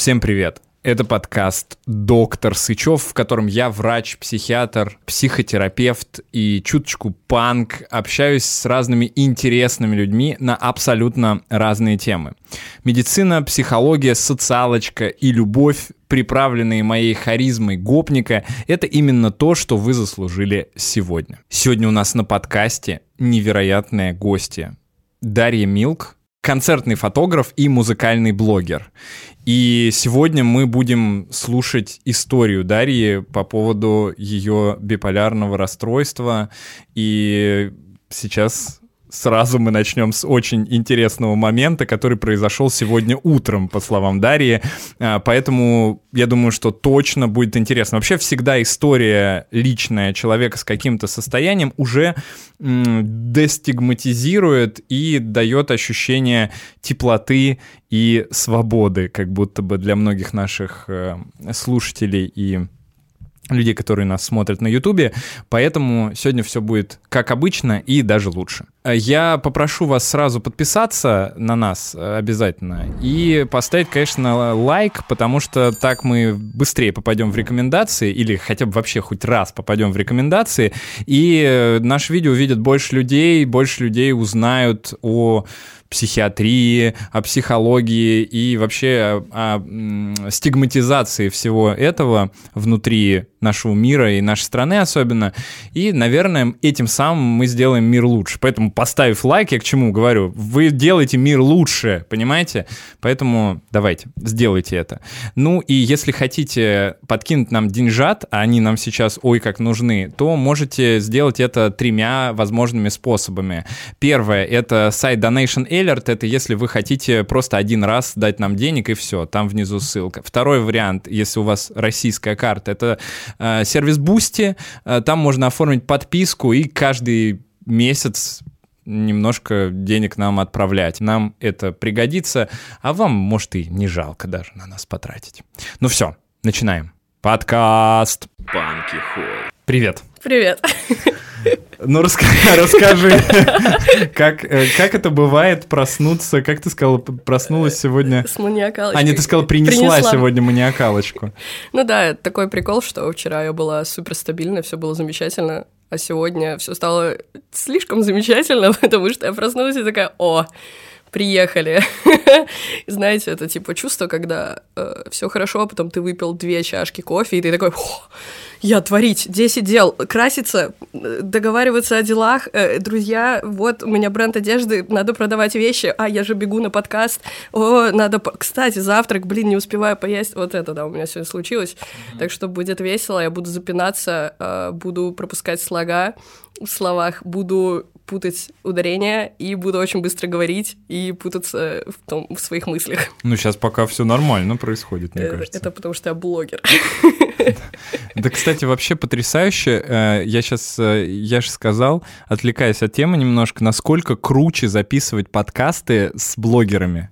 Всем привет! Это подкаст «Доктор Сычев», в котором я врач, психиатр, психотерапевт и чуточку панк. Общаюсь с разными интересными людьми на абсолютно разные темы. Медицина, психология, социалочка и любовь, приправленные моей харизмой гопника, это именно то, что вы заслужили сегодня. Сегодня у нас на подкасте невероятная гостья. Дарья Милк, концертный фотограф и музыкальный блогер. И сегодня мы будем слушать историю Дарьи по поводу ее биполярного расстройства. И сейчас сразу мы начнем с очень интересного момента, который произошел сегодня утром, по словам Дарьи. А, поэтому я думаю, что точно будет интересно. Вообще всегда история личная человека с каким-то состоянием уже дестигматизирует и дает ощущение теплоты и свободы, как будто бы для многих наших э, слушателей и людей, которые нас смотрят на Ютубе, поэтому сегодня все будет как обычно и даже лучше. Я попрошу вас сразу подписаться на нас э, обязательно и поставить, конечно, лайк, потому что так мы быстрее попадем в рекомендации или хотя бы вообще хоть раз попадем в рекомендации, и э, наше видео увидят больше людей, больше людей узнают о психиатрии, о психологии и вообще о, о стигматизации всего этого внутри нашего мира и нашей страны особенно. И, наверное, этим самым мы сделаем мир лучше. Поэтому поставив лайк, я к чему говорю, вы делаете мир лучше, понимаете? Поэтому давайте, сделайте это. Ну и если хотите подкинуть нам деньжат, а они нам сейчас ой как нужны, то можете сделать это тремя возможными способами. Первое — это сайт Donation Alert, это если вы хотите просто один раз дать нам денег и все, там внизу ссылка. Второй вариант, если у вас российская карта, это э, сервис Boosty, э, там можно оформить подписку и каждый месяц немножко денег нам отправлять. Нам это пригодится, а вам, может, и не жалко даже на нас потратить. Ну все, начинаем. Подкаст. Банки Холл. Привет. Привет. Ну, расскажи, расскажи как, э, как это бывает проснуться, как ты сказала, проснулась сегодня... С маниакалочкой. А, нет, ты сказала, принесла, принесла. сегодня маниакалочку. Ну да, такой прикол, что вчера я была супер стабильна, все было замечательно, а сегодня все стало слишком замечательно, потому что я проснулась и такая, о, приехали. Знаете, это типа чувство, когда э, все хорошо, а потом ты выпил две чашки кофе, и ты такой, я творить 10 дел, краситься, договариваться о делах, э, друзья, вот у меня бренд одежды, надо продавать вещи, а я же бегу на подкаст, о, надо, кстати, завтрак, блин, не успеваю поесть, вот это, да, у меня сегодня случилось, mm-hmm. так что будет весело, я буду запинаться, э, буду пропускать слога в словах, буду путать ударения и буду очень быстро говорить и путаться в, том, в своих мыслях. Ну, сейчас пока все нормально происходит, мне это, кажется. Это потому что я блогер. Да, кстати, вообще потрясающе. Э, я сейчас, э, я же сказал, отвлекаясь от темы немножко, насколько круче записывать подкасты с блогерами.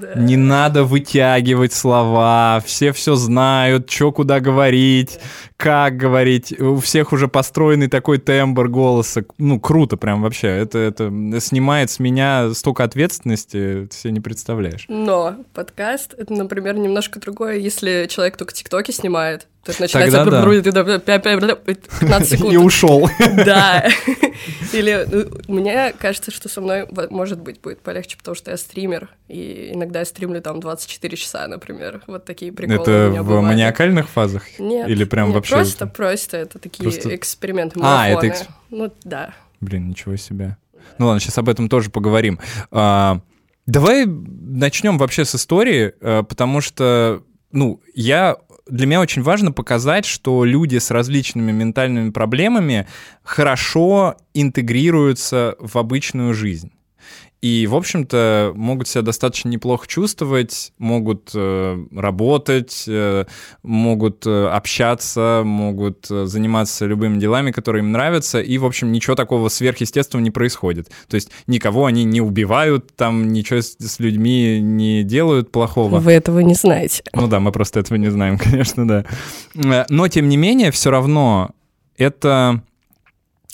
Да. Не надо вытягивать слова, все все знают, что куда говорить, как говорить. У всех уже построенный такой тембр голоса. Ну, круто прям вообще. Это, это снимает с меня столько ответственности, ты себе не представляешь. Но подкаст — это, например, немножко другое, если человек только тиктоки снимает, то это начинается Тогда да. 15 секунд. И ушел. Да. Или ну, мне кажется, что со мной, может быть, будет полегче, потому что я стример, и иногда я стримлю там 24 часа, например. Вот такие приколы Это в бывают. маниакальных фазах? Нет. Или прям нет, вообще? просто, просто это такие просто... эксперименты, марафоны. А, это. Ну, да. Блин, ничего себе. Ну ладно, сейчас об этом тоже поговорим. А, давай начнем вообще с истории, а, потому что, ну, я для меня очень важно показать, что люди с различными ментальными проблемами хорошо интегрируются в обычную жизнь. И, в общем-то, могут себя достаточно неплохо чувствовать, могут э, работать, э, могут э, общаться, могут э, заниматься любыми делами, которые им нравятся, и, в общем, ничего такого сверхъестественного не происходит. То есть никого они не убивают, там ничего с, с людьми не делают плохого. Вы этого не знаете. Ну да, мы просто этого не знаем, конечно, да. Э, но, тем не менее, все равно это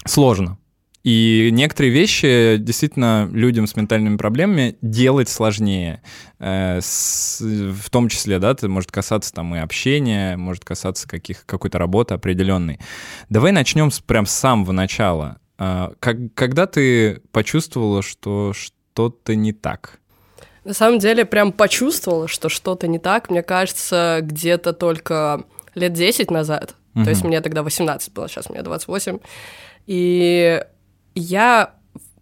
сложно. И некоторые вещи действительно людям с ментальными проблемами делать сложнее. Э, в том числе, да, это может касаться там и общения, может касаться каких, какой-то работы определенной. Давай начнем с, прям с самого начала. Э, как, когда ты почувствовала, что что-то не так? На самом деле, прям почувствовала, что что-то не так, мне кажется, где-то только лет 10 назад. Mm-hmm. То есть мне тогда 18 было, сейчас мне 28. И я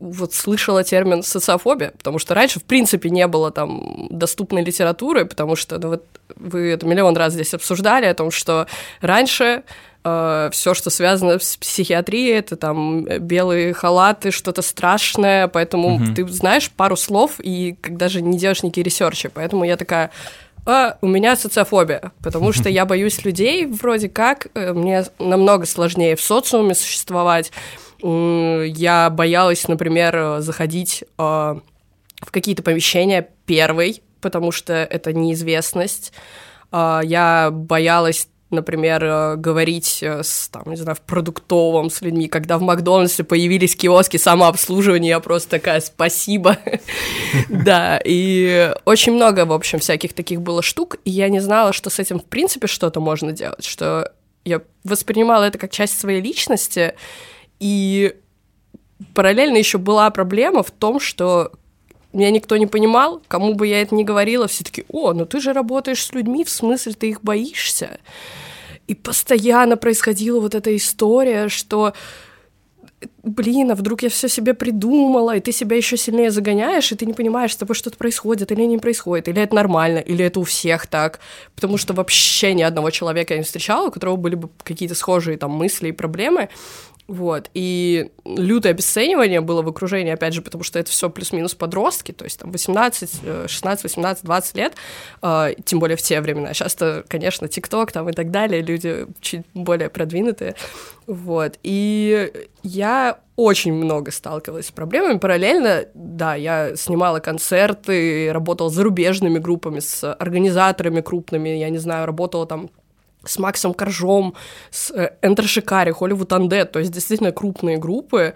вот слышала термин социофобия, потому что раньше, в принципе, не было там доступной литературы, потому что ну, вот вы это миллион раз здесь обсуждали, о том, что раньше э, все, что связано с психиатрией, это там белые халаты, что-то страшное, поэтому угу. ты знаешь пару слов и когда же не делаешь никакие ресерчи, поэтому я такая, а, у меня социофобия, потому что я боюсь людей, вроде как, э, мне намного сложнее в социуме существовать. Я боялась, например, заходить а, в какие-то помещения первой, потому что это неизвестность. А, я боялась например, э, говорить э, с, там, не знаю, в продуктовом с людьми, когда в Макдональдсе появились киоски самообслуживания, я просто такая, спасибо. Да, и очень много, в общем, всяких таких было штук, и я не знала, что с этим, в принципе, что-то можно делать, что я воспринимала это как часть своей личности, и параллельно еще была проблема в том, что меня никто не понимал, кому бы я это ни говорила, все таки о, ну ты же работаешь с людьми, в смысле ты их боишься? И постоянно происходила вот эта история, что блин, а вдруг я все себе придумала, и ты себя еще сильнее загоняешь, и ты не понимаешь, с тобой что-то происходит или не происходит, или это нормально, или это у всех так, потому что вообще ни одного человека я не встречала, у которого были бы какие-то схожие там мысли и проблемы, вот, и лютое обесценивание было в окружении, опять же, потому что это все плюс-минус подростки, то есть там 18, 16, 18, 20 лет, э, тем более в те времена. Сейчас-то, конечно, ТикТок там и так далее, люди чуть более продвинутые, вот. И я очень много сталкивалась с проблемами. Параллельно, да, я снимала концерты, работала с зарубежными группами, с организаторами крупными, я не знаю, работала там с Максом Коржом, с Энтер Шикари, Холливуд Undead, то есть действительно крупные группы,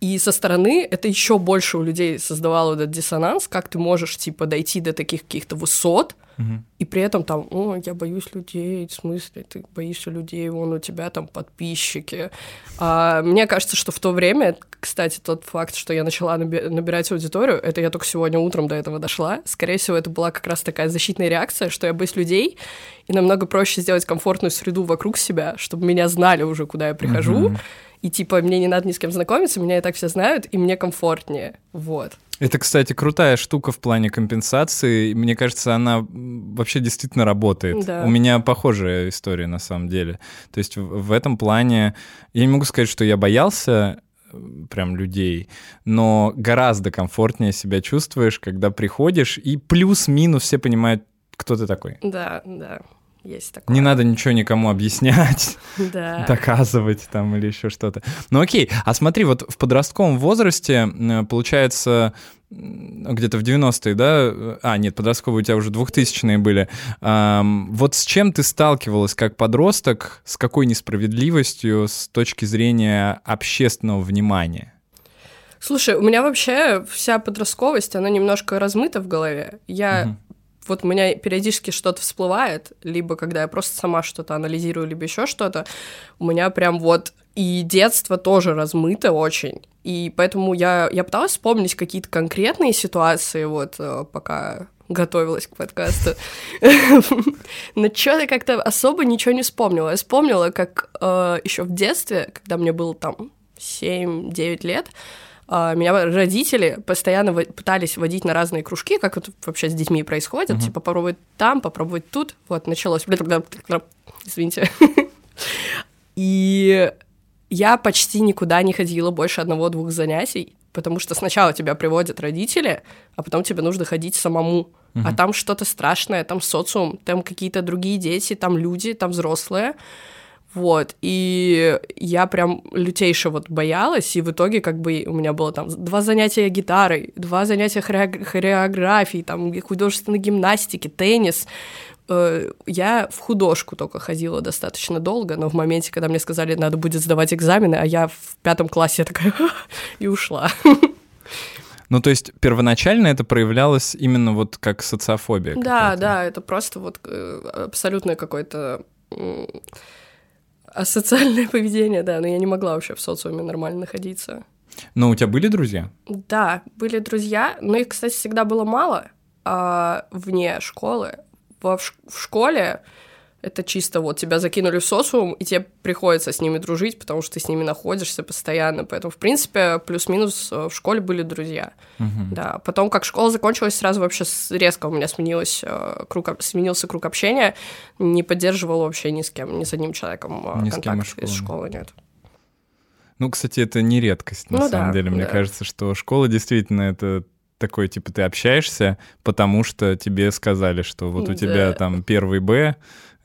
и со стороны это еще больше у людей создавало этот диссонанс, как ты можешь, типа, дойти до таких каких-то высот, угу. и при этом там, о, я боюсь людей, в смысле, ты боишься людей, вон у тебя там подписчики. А, мне кажется, что в то время, кстати, тот факт, что я начала наби- набирать аудиторию, это я только сегодня утром до этого дошла, скорее всего, это была как раз такая защитная реакция, что я боюсь людей, и намного проще сделать комфортную среду вокруг себя, чтобы меня знали уже, куда я прихожу, угу и типа мне не надо ни с кем знакомиться, меня и так все знают, и мне комфортнее, вот. Это, кстати, крутая штука в плане компенсации. Мне кажется, она вообще действительно работает. Да. У меня похожая история на самом деле. То есть в, этом плане я не могу сказать, что я боялся прям людей, но гораздо комфортнее себя чувствуешь, когда приходишь, и плюс-минус все понимают, кто ты такой. Да, да есть такое. Не надо ничего никому объяснять, да. доказывать там или еще что-то. Ну окей, а смотри, вот в подростковом возрасте, получается, где-то в 90-е, да? А, нет, подростковые у тебя уже 2000-е были. Вот с чем ты сталкивалась как подросток, с какой несправедливостью с точки зрения общественного внимания? Слушай, у меня вообще вся подростковость, она немножко размыта в голове. Я угу вот у меня периодически что-то всплывает, либо когда я просто сама что-то анализирую, либо еще что-то, у меня прям вот и детство тоже размыто очень. И поэтому я, я пыталась вспомнить какие-то конкретные ситуации, вот э, пока готовилась к подкасту. Но что-то как-то особо ничего не вспомнила. Я вспомнила, как э, еще в детстве, когда мне было там 7-9 лет, меня родители постоянно пытались водить на разные кружки, как это вообще с детьми происходит, uh-huh. типа попробовать там, попробовать тут, вот, началось, извините. И я почти никуда не ходила больше одного-двух занятий, потому что сначала тебя приводят родители, а потом тебе нужно ходить самому. Uh-huh. А там что-то страшное, там социум, там какие-то другие дети, там люди, там взрослые. Вот, и я прям лютейше вот боялась, и в итоге как бы у меня было там два занятия гитарой, два занятия хореографии, там художественной гимнастики, теннис, э, я в художку только ходила достаточно долго, но в моменте, когда мне сказали, надо будет сдавать экзамены, а я в пятом классе такая и ушла. Ну, то есть первоначально это проявлялось именно вот как социофобия. Да, да, это просто вот э, абсолютное какое-то асоциальное поведение, да, но я не могла вообще в социуме нормально находиться. Но у тебя были друзья? Да, были друзья, но их, кстати, всегда было мало а, вне школы. Во, в школе это чисто вот тебя закинули в социум, и тебе приходится с ними дружить, потому что ты с ними находишься постоянно. Поэтому, в принципе, плюс-минус э, в школе были друзья. Uh-huh. Да. Потом, как школа закончилась, сразу вообще резко у меня сменилось, э, круг, сменился круг общения. Не поддерживал вообще ни с кем, ни с одним человеком э, ни контакт с из школы, нет. Ну, кстати, это не редкость, на ну, самом да, деле. Мне да. кажется, что школа действительно это такой, типа, ты общаешься, потому что тебе сказали, что вот у тебя да. там первый Б,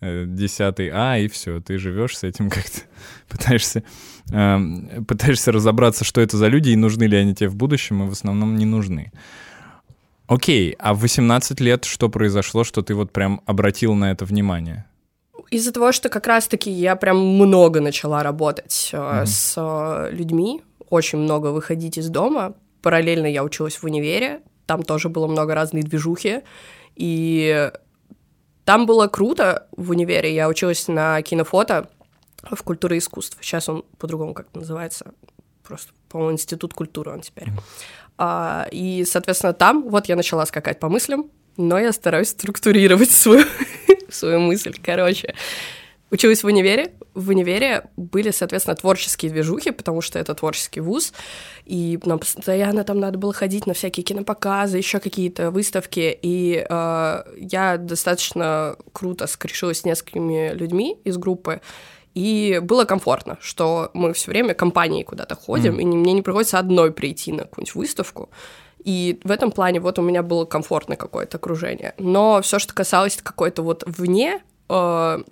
Э, десятый А, и все, ты живешь с этим как-то, пытаешься, э, пытаешься разобраться, что это за люди и нужны ли они тебе в будущем, и в основном не нужны. Окей, а в 18 лет что произошло, что ты вот прям обратил на это внимание? Из-за того, что как раз-таки я прям много начала работать mm-hmm. с э, людьми, очень много выходить из дома. Параллельно я училась в универе, там тоже было много разной движухи, и там было круто в универе. Я училась на кинофото в культуре искусств. Сейчас он по-другому как-то называется. Просто, по-моему, институт культуры он теперь. А, и, соответственно, там вот я начала скакать по мыслям, но я стараюсь структурировать свою, свою мысль. Короче, Училась в универе. В универе были, соответственно, творческие движухи, потому что это творческий вуз, и нам постоянно там надо было ходить на всякие кинопоказы, еще какие-то выставки, и э, я достаточно круто скрешилась с несколькими людьми из группы, и было комфортно, что мы все время компанией куда-то ходим, mm. и мне не приходится одной прийти на какую-нибудь выставку. И в этом плане вот у меня было комфортное какое-то окружение. Но все, что касалось какой-то вот вне э,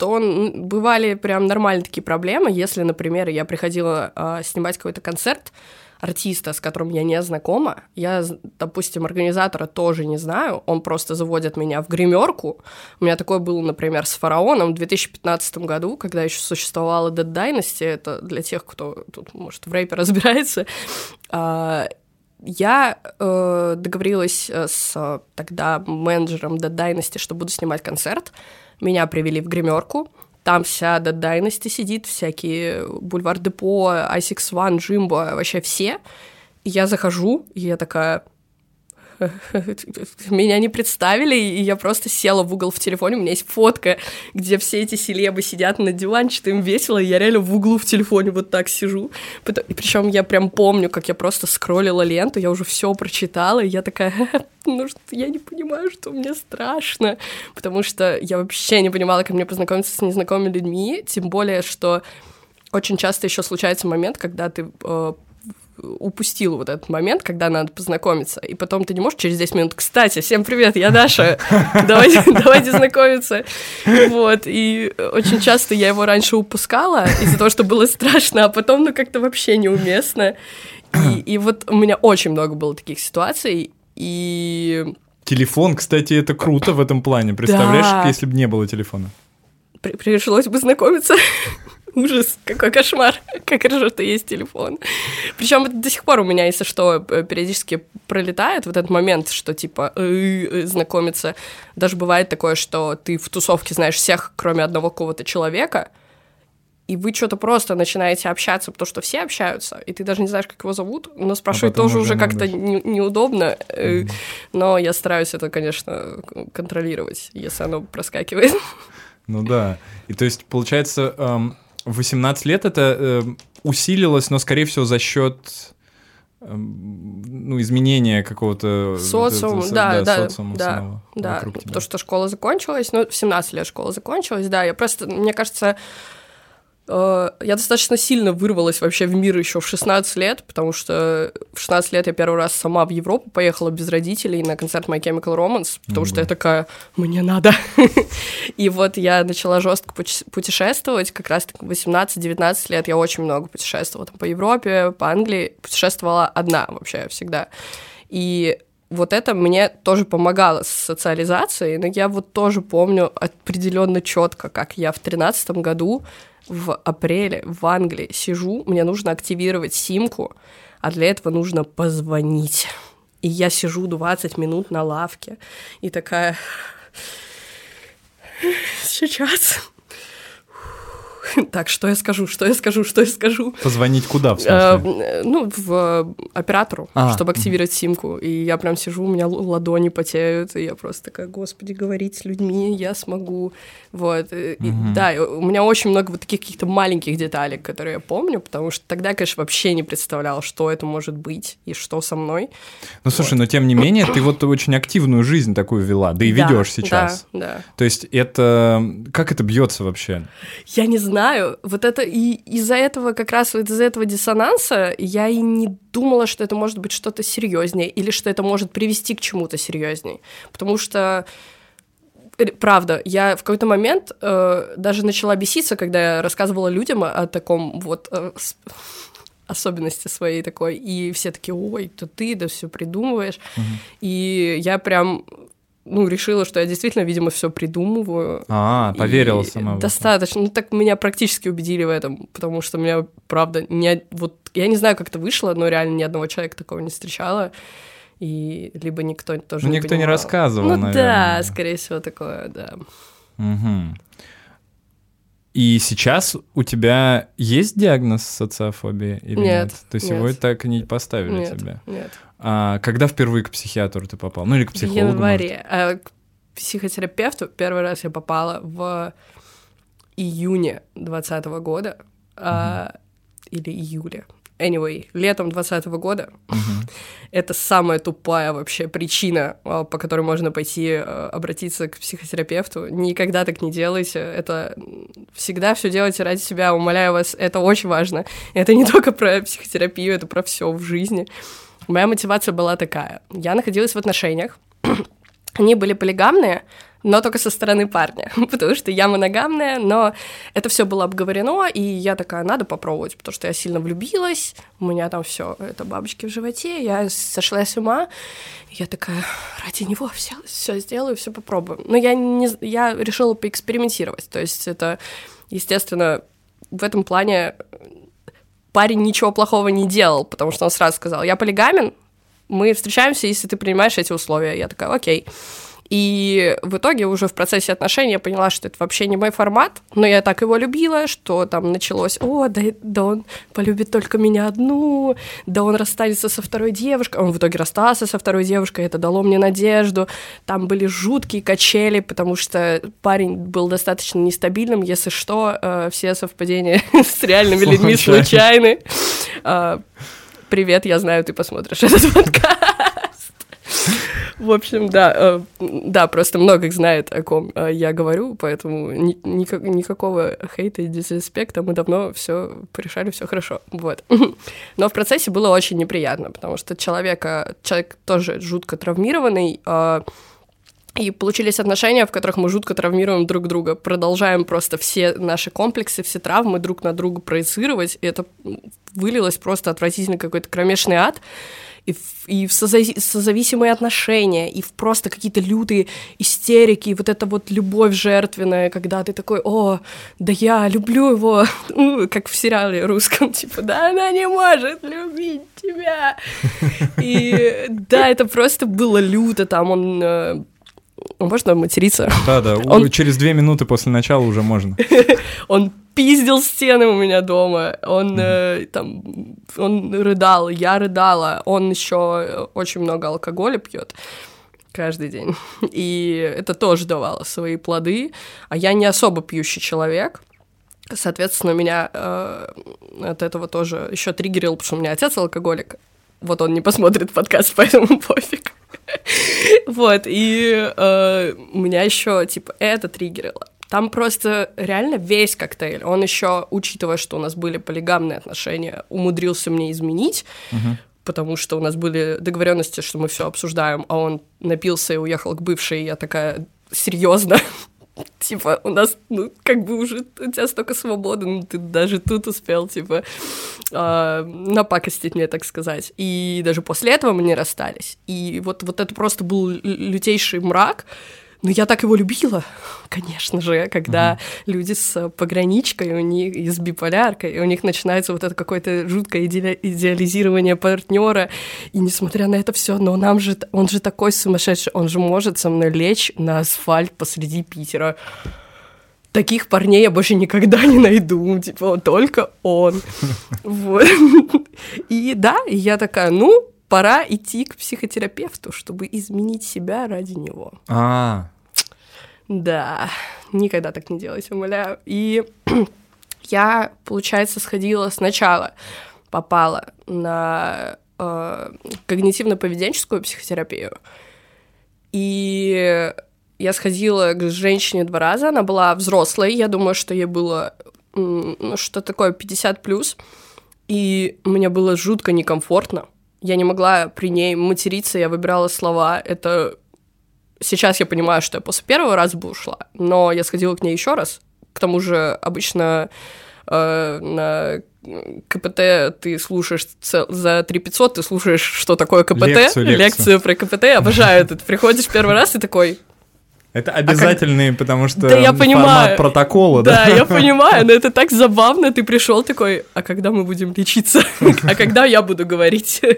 то бывали прям нормальные такие проблемы, если, например, я приходила э, снимать какой-то концерт артиста, с которым я не знакома, я, допустим, организатора тоже не знаю, он просто заводит меня в гримерку. У меня такое было, например, с Фараоном в 2015 году, когда еще существовала Dead Dynasty, это для тех, кто тут, может, в рэпе разбирается, э, я э, договорилась с тогда менеджером Dead Dynasty, что буду снимать концерт, меня привели в гримерку, там вся Dead Dynasty сидит, всякие Бульвар Депо, Асикс Ван, Джимбо, вообще все. Я захожу, и я такая, меня не представили, и я просто села в угол в телефоне, у меня есть фотка, где все эти селебы сидят на диванчике, им весело, и я реально в углу в телефоне вот так сижу. И причем я прям помню, как я просто скроллила ленту, я уже все прочитала, и я такая, ну что я не понимаю, что мне страшно, потому что я вообще не понимала, как мне познакомиться с незнакомыми людьми, тем более, что очень часто еще случается момент, когда ты э, упустил вот этот момент, когда надо познакомиться, и потом ты не можешь через 10 минут, кстати, всем привет, я Даша, давайте, давайте знакомиться. Вот, и очень часто я его раньше упускала из-за того, что было страшно, а потом, ну, как-то вообще неуместно. И, и вот у меня очень много было таких ситуаций, и... Телефон, кстати, это круто в этом плане. Представляешь, да. если бы не было телефона? При пришлось бы знакомиться. Ужас, какой кошмар, как хорошо, что есть телефон. Причем это до сих пор у меня, если что, периодически пролетает вот этот момент, что типа э -э, знакомиться. Даже бывает такое, что ты в тусовке знаешь всех, кроме одного какого-то человека, и вы что-то просто начинаете общаться, потому что все общаются, и ты даже не знаешь, как его зовут, но спрашивать а тоже уже как-то не, неудобно, mm-hmm. но я стараюсь это, конечно, контролировать, если оно проскакивает. Ну да, и то есть, получается, эм, 18 лет это э, усилилось, но, скорее всего, за счет эм, ну, изменения какого-то... Социума, да, да, да, социума да, да, потому что школа закончилась, ну, в 17 лет школа закончилась, да, я просто, мне кажется, Э, я достаточно сильно вырвалась вообще в мир еще в 16 лет, потому что в 16 лет я первый раз сама в Европу поехала без родителей на концерт My Chemical Romance, потому mm-hmm. что я такая, мне надо. И вот я начала жестко путешествовать, как раз так 18-19 лет я очень много путешествовала там по Европе, по Англии, путешествовала одна вообще всегда. И вот это мне тоже помогало с социализацией, но я вот тоже помню определенно четко, как я в тринадцатом году в апреле в Англии сижу, мне нужно активировать симку, а для этого нужно позвонить. И я сижу 20 минут на лавке и такая... Сейчас Так, что я скажу, что я скажу, что я скажу? Позвонить куда, в смысле? Э, ну, в оператору, а, чтобы активировать симку. И я прям сижу, у меня ладони потеют, и я просто такая, господи, говорить с людьми я смогу. Вот. И, да, у меня очень много вот таких каких-то маленьких деталей, которые я помню, потому что тогда, конечно, вообще не представляла, что это может быть и что со мной. Ну, слушай, но тем не менее, ты вот очень активную жизнь такую вела, да и ведешь сейчас. Да, да. То есть это... Как это бьется вообще? Я не знаю знаю, вот это и из-за этого как раз вот из-за этого диссонанса я и не думала, что это может быть что-то серьезнее или что это может привести к чему-то серьезнее, потому что правда, я в какой-то момент э, даже начала беситься, когда я рассказывала людям о, о таком вот э, особенности своей такой, и все такие, ой, то ты, да все придумываешь, угу. и я прям ну, решила, что я действительно, видимо, все придумываю. А, поверила сама. Достаточно. Ну, так меня практически убедили в этом, потому что меня, правда, не, вот я не знаю, как это вышло, но реально ни одного человека такого не встречала. И либо никто тоже ну, не никто понимал. не рассказывал, Ну наверное. да, скорее всего, такое, да. Угу. И сейчас у тебя есть диагноз социофобии или нет? нет? То есть нет. его так и не поставили нет, тебе? Нет. А когда впервые к психиатру ты попал? Ну или к психологу? В январе. А, к психотерапевту первый раз я попала в июне 2020 года угу. а, или июле. Anyway, летом 2020 года. Угу. Это самая тупая вообще причина, а, по которой можно пойти а, обратиться к психотерапевту. Никогда так не делайте. Это всегда все делайте ради себя. Умоляю вас, это очень важно. Это не только про психотерапию, это про все в жизни. Моя мотивация была такая. Я находилась в отношениях. Они были полигамные, но только со стороны парня, потому что я моногамная, но это все было обговорено, и я такая, надо попробовать, потому что я сильно влюбилась, у меня там все, это бабочки в животе, я сошла с ума, я такая, ради него все, все сделаю, все попробую. Но я, не, я решила поэкспериментировать, то есть это, естественно, в этом плане парень ничего плохого не делал, потому что он сразу сказал, я полигамен, мы встречаемся, если ты принимаешь эти условия. Я такая, окей. И в итоге уже в процессе отношений я поняла, что это вообще не мой формат, но я так его любила, что там началось, о, да, да он полюбит только меня одну, да он расстанется со второй девушкой. Он в итоге расстался со второй девушкой, это дало мне надежду. Там были жуткие качели, потому что парень был достаточно нестабильным, если что, э, все совпадения с реальными людьми случайны. Э, привет, я знаю, ты посмотришь этот подкаст. В общем, да, э, да, просто много их знает, о ком э, я говорю, поэтому ни, никак, никакого хейта и дисреспекта мы давно все порешали, все хорошо, вот. Но в процессе было очень неприятно, потому что человека, человек тоже жутко травмированный, э, и получились отношения, в которых мы жутко травмируем друг друга, продолжаем просто все наши комплексы, все травмы друг на друга проецировать, и это вылилось просто отвратительно какой-то кромешный ад и в, и в созави- созависимые отношения, и в просто какие-то лютые истерики, и вот эта вот любовь жертвенная, когда ты такой, о, да я люблю его, ну, как в сериале русском, типа, да она не может любить тебя. И да, это просто было люто, там он э, можно материться? Да, да. Он... Через две минуты после начала уже можно. Он пиздил стены у меня дома. Он э, там, он рыдал, я рыдала. Он еще очень много алкоголя пьет каждый день. И это тоже давало свои плоды. А я не особо пьющий человек. Соответственно, меня э, от этого тоже еще триггерил, потому что у меня отец алкоголик. Вот он не посмотрит подкаст, поэтому пофиг. Вот, и э, меня еще, типа, это триггерило. Там просто реально весь коктейль. Он еще, учитывая, что у нас были полигамные отношения, умудрился мне изменить, uh-huh. потому что у нас были договоренности, что мы все обсуждаем, а он напился и уехал к бывшей, и я такая серьезно. типа, у нас, ну, как бы уже у тебя столько свободы, ну, ты даже тут успел, типа, э, напакостить мне, так сказать. И даже после этого мы не расстались. И вот, вот это просто был лютейший мрак, но я так его любила, конечно же, когда угу. люди с пограничкой, у них и с биполяркой, и у них начинается вот это какое-то жуткое иде идеализирование партнера. И несмотря на это все, но нам же он же такой сумасшедший, он же может со мной лечь на асфальт посреди Питера. Таких парней я больше никогда не найду, типа только он. Вот. И да, я такая, ну, пора идти к психотерапевту, чтобы изменить себя ради него. А. Да, никогда так не делайте, умоляю. И я, получается, сходила сначала, попала на э, когнитивно-поведенческую психотерапию. И я сходила к женщине два раза, она была взрослой, я думаю, что ей было ну, что такое 50 плюс, и мне было жутко некомфортно, я не могла при ней материться, я выбирала слова. Это сейчас я понимаю, что я после первого раза бы ушла, но я сходила к ней еще раз. К тому же обычно э, на КПТ ты слушаешь цел... за 3500, ты слушаешь, что такое КПТ, лекцию, лекцию. лекцию про КПТ, обожаю это. Ты приходишь первый раз и такой, это обязательный, а как... потому что да, я понимаю. формат протокола, да? Да, я понимаю, но это так забавно. Ты пришел такой, а когда мы будем лечиться? А когда я буду говорить?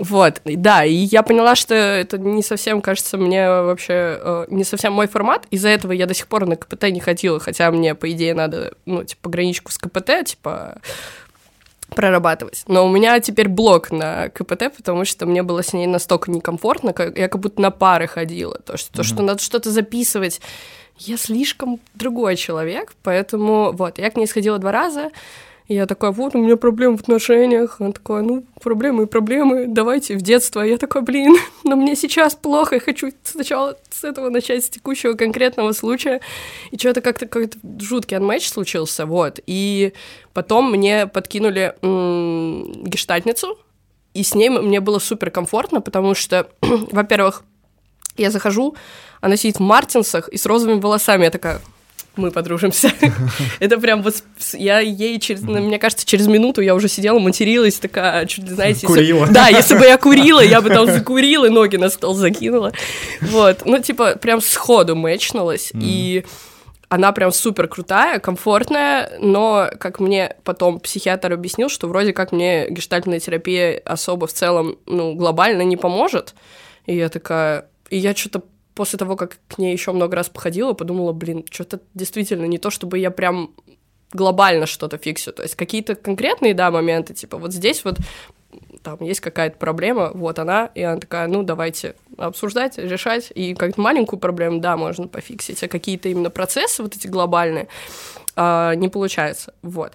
Вот, да, и я поняла, что это не совсем, кажется, мне вообще э, не совсем мой формат. Из-за этого я до сих пор на КПТ не ходила, хотя мне, по идее, надо, ну, типа, граничку с КПТ, типа, прорабатывать. Но у меня теперь блок на КПТ, потому что мне было с ней настолько некомфортно, как, я как будто на пары ходила. То, что, mm-hmm. то, что надо что-то записывать. Я слишком другой человек, поэтому вот, я к ней сходила два раза, и я такая, вот, у меня проблемы в отношениях. Она такая, ну, проблемы и проблемы, давайте в детство. Я такой, блин, но мне сейчас плохо, я хочу сначала с этого начать, с текущего конкретного случая. И что-то как-то какой-то жуткий анмэч случился, вот. И потом мне подкинули м- гештальтницу, и с ней мне было супер комфортно, потому что, во-первых, я захожу, она сидит в мартинсах и с розовыми волосами. Я такая, мы подружимся. Это прям вот я ей через, мне кажется, через минуту я уже сидела, материлась, такая, чуть ли, знаете... Курила. Да, если бы я курила, я бы там закурила ноги на стол закинула. Вот, ну, типа, прям сходу мэчнулась, и она прям супер крутая, комфортная, но, как мне потом психиатр объяснил, что вроде как мне гештальтная терапия особо в целом, ну, глобально не поможет. И я такая... И я что-то после того, как к ней еще много раз походила, подумала, блин, что-то действительно не то, чтобы я прям глобально что-то фиксю. То есть какие-то конкретные, да, моменты, типа вот здесь вот там есть какая-то проблема, вот она, и она такая, ну, давайте обсуждать, решать, и как-то маленькую проблему, да, можно пофиксить, а какие-то именно процессы вот эти глобальные а, не получается, вот.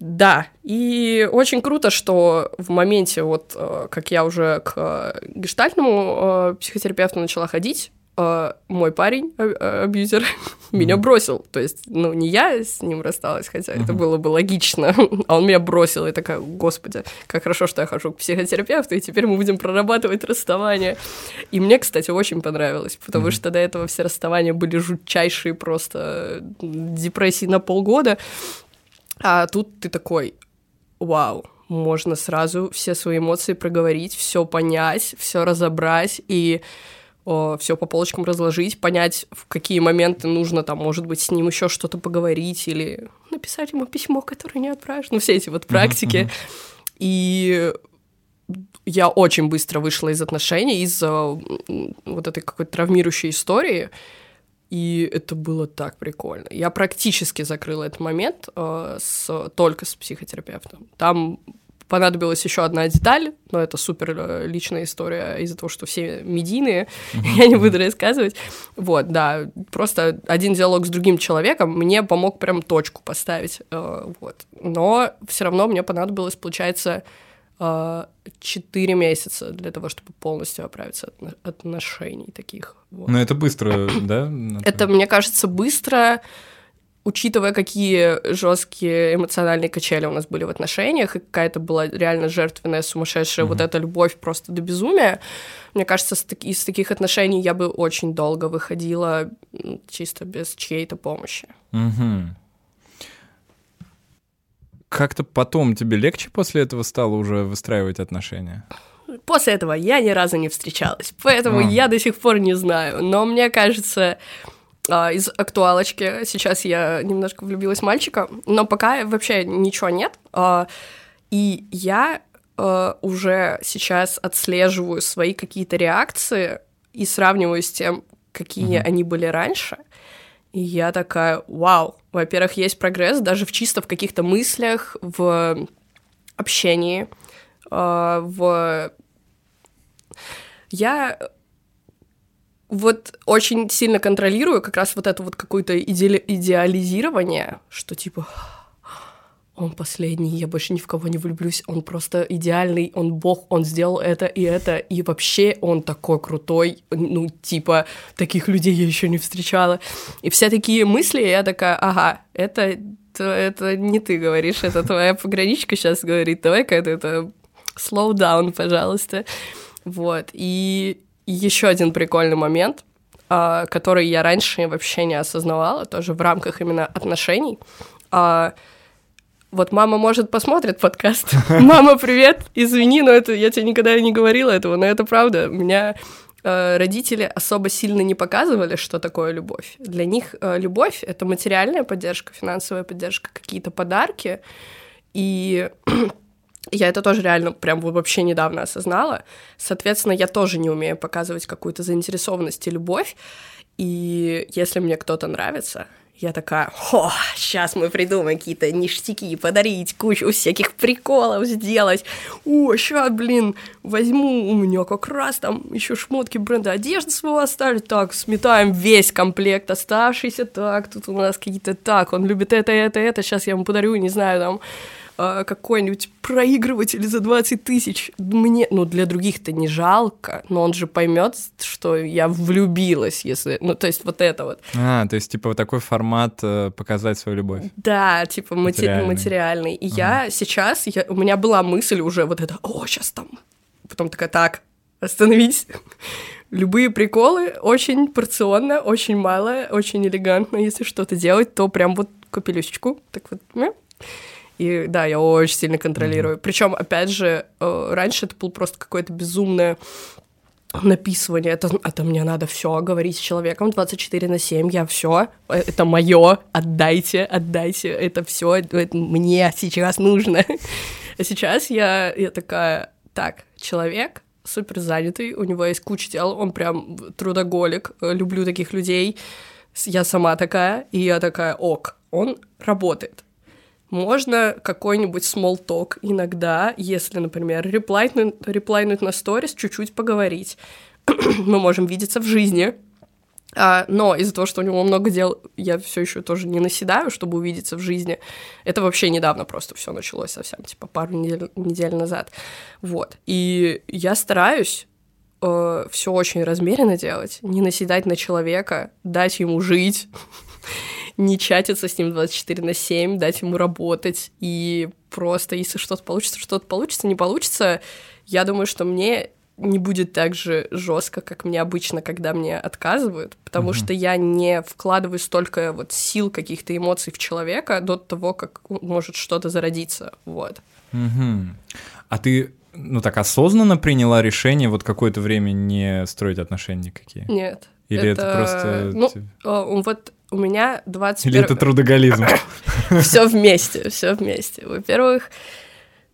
Да, и очень круто, что в моменте, вот э, как я уже к гештальтному э, психотерапевту начала ходить, э, мой парень, абьюзер, меня бросил. То есть, ну, не я с ним рассталась, хотя это было бы логично, а он меня бросил, и такая, господи, как хорошо, что я хожу к психотерапевту, и теперь мы будем прорабатывать расставание. И мне, кстати, очень понравилось, потому что до этого все расставания были жутчайшие просто депрессии на полгода, а тут ты такой, вау, можно сразу все свои эмоции проговорить, все понять, все разобрать и все по полочкам разложить, понять, в какие моменты нужно там, может быть, с ним еще что-то поговорить или написать ему письмо, которое не отправишь. Ну, все эти вот практики. И я очень быстро вышла из отношений из-за вот этой какой-то травмирующей истории. И это было так прикольно. Я практически закрыла этот момент э, с, только с психотерапевтом. Там понадобилась еще одна деталь, но это супер э, личная история из-за того, что все медийные, я не буду рассказывать. Вот, да, просто один диалог с другим человеком мне помог прям точку поставить. Э, вот. Но все равно мне понадобилось, получается, 4 месяца для того, чтобы полностью оправиться от отношений таких. Вот. Но это быстро, да? Это, мне кажется, быстро. учитывая, какие жесткие эмоциональные качели у нас были в отношениях, и какая-то была реально жертвенная, сумасшедшая вот эта любовь просто до безумия, мне кажется, из таких отношений я бы очень долго выходила чисто без чьей-то помощи. Как-то потом тебе легче после этого стало уже выстраивать отношения? После этого я ни разу не встречалась, поэтому а. я до сих пор не знаю. Но мне кажется, а, из актуалочки. Сейчас я немножко влюбилась в мальчика, но пока вообще ничего нет. А, и я а, уже сейчас отслеживаю свои какие-то реакции и сравниваю с тем, какие mm-hmm. они были раньше. И я такая, вау, во-первых, есть прогресс даже в чисто в каких-то мыслях, в общении, в... Я вот очень сильно контролирую как раз вот это вот какое-то иде- идеализирование, что типа он последний, я больше ни в кого не влюблюсь, он просто идеальный, он бог, он сделал это и это, и вообще он такой крутой, ну, типа, таких людей я еще не встречала. И все такие мысли, я такая, ага, это, это не ты говоришь, это твоя пограничка сейчас говорит, давай-ка это, это slow down, пожалуйста. Вот, и еще один прикольный момент, а, который я раньше вообще не осознавала, тоже в рамках именно отношений. Вот мама, может, посмотрит подкаст. Мама, привет! Извини, но это я тебе никогда не говорила этого, но это правда. У меня э, родители особо сильно не показывали, что такое любовь. Для них э, любовь — это материальная поддержка, финансовая поддержка, какие-то подарки. И я это тоже реально прям вообще недавно осознала. Соответственно, я тоже не умею показывать какую-то заинтересованность и любовь. И если мне кто-то нравится, я такая, о, сейчас мы придумаем какие-то ништяки, подарить кучу всяких приколов сделать. О, сейчас, блин, возьму, у меня как раз там еще шмотки бренда одежды своего остались. Так, сметаем весь комплект оставшийся. Так, тут у нас какие-то так, он любит это, это, это. Сейчас я ему подарю, не знаю, там, а, какой-нибудь проигрыватель за 20 тысяч. Мне, ну, для других-то не жалко, но он же поймет, что я влюбилась, если... Ну, то есть вот это вот. А, то есть, типа, вот такой формат э, показать свою любовь. Да, типа, материальный. материальный. И ага. я сейчас, я, у меня была мысль уже вот это, о, сейчас там... Потом такая, так, остановись. Любые приколы очень порционно, очень мало, очень элегантно. Если что-то делать, то прям вот капелюсечку, так вот, и да, я очень сильно контролирую. Mm-hmm. Причем, опять же, э, раньше это было просто какое-то безумное написывание, это, это мне надо все говорить с человеком 24 на 7, я все, э, это мое, отдайте, отдайте, это все, это мне сейчас нужно. А сейчас я, я такая, так, человек супер занятый, у него есть куча дел, он прям трудоголик, э, люблю таких людей, я сама такая, и я такая, ок, он работает, можно какой-нибудь small talk иногда, если, например, реплайнуть, реплайнуть на сторис, чуть-чуть поговорить. Мы можем видеться в жизни, а, но из-за того, что у него много дел, я все еще тоже не наседаю, чтобы увидеться в жизни. Это вообще недавно просто все началось совсем, типа пару недель, недель назад. Вот. И я стараюсь э, все очень размеренно делать, не наседать на человека, дать ему жить не чатиться с ним 24 на 7, дать ему работать, и просто, если что-то получится, что-то получится, не получится, я думаю, что мне не будет так же жестко, как мне обычно, когда мне отказывают, потому mm-hmm. что я не вкладываю столько вот сил, каких-то эмоций в человека до того, как может что-то зародиться, вот. Mm-hmm. А ты, ну так осознанно приняла решение вот какое-то время не строить отношения никакие? Нет. Или это, это просто... Ну, а, вот у меня 21... Или это трудоголизм? Все вместе, все вместе. Во-первых,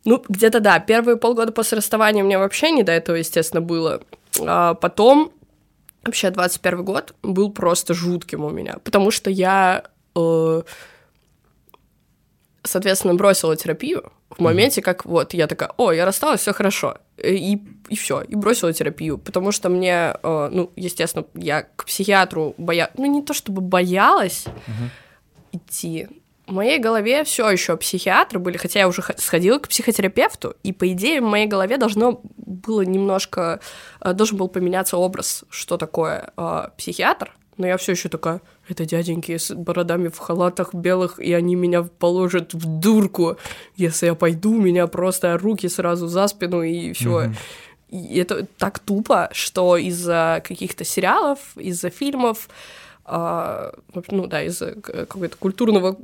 ну, где-то да, первые полгода после расставания у меня вообще не до этого, естественно, было. А потом, вообще, 21 год был просто жутким у меня, потому что я, э, соответственно, бросила терапию в моменте, как вот я такая, о, я рассталась, все хорошо. И, и все, и бросила терапию, потому что мне, э, ну, естественно, я к психиатру боя, ну не то чтобы боялась uh-huh. идти, в моей голове все еще психиатры были, хотя я уже сходила к психотерапевту, и по идее в моей голове должно было немножко, э, должен был поменяться образ, что такое э, психиатр, Но я все еще такая, это дяденьки с бородами в халатах белых, и они меня положат в дурку. Если я пойду, меня просто руки сразу за спину, и все. Mm-hmm. И это так тупо, что из-за каких-то сериалов, из-за фильмов, э, ну да, из-за какого-то культурного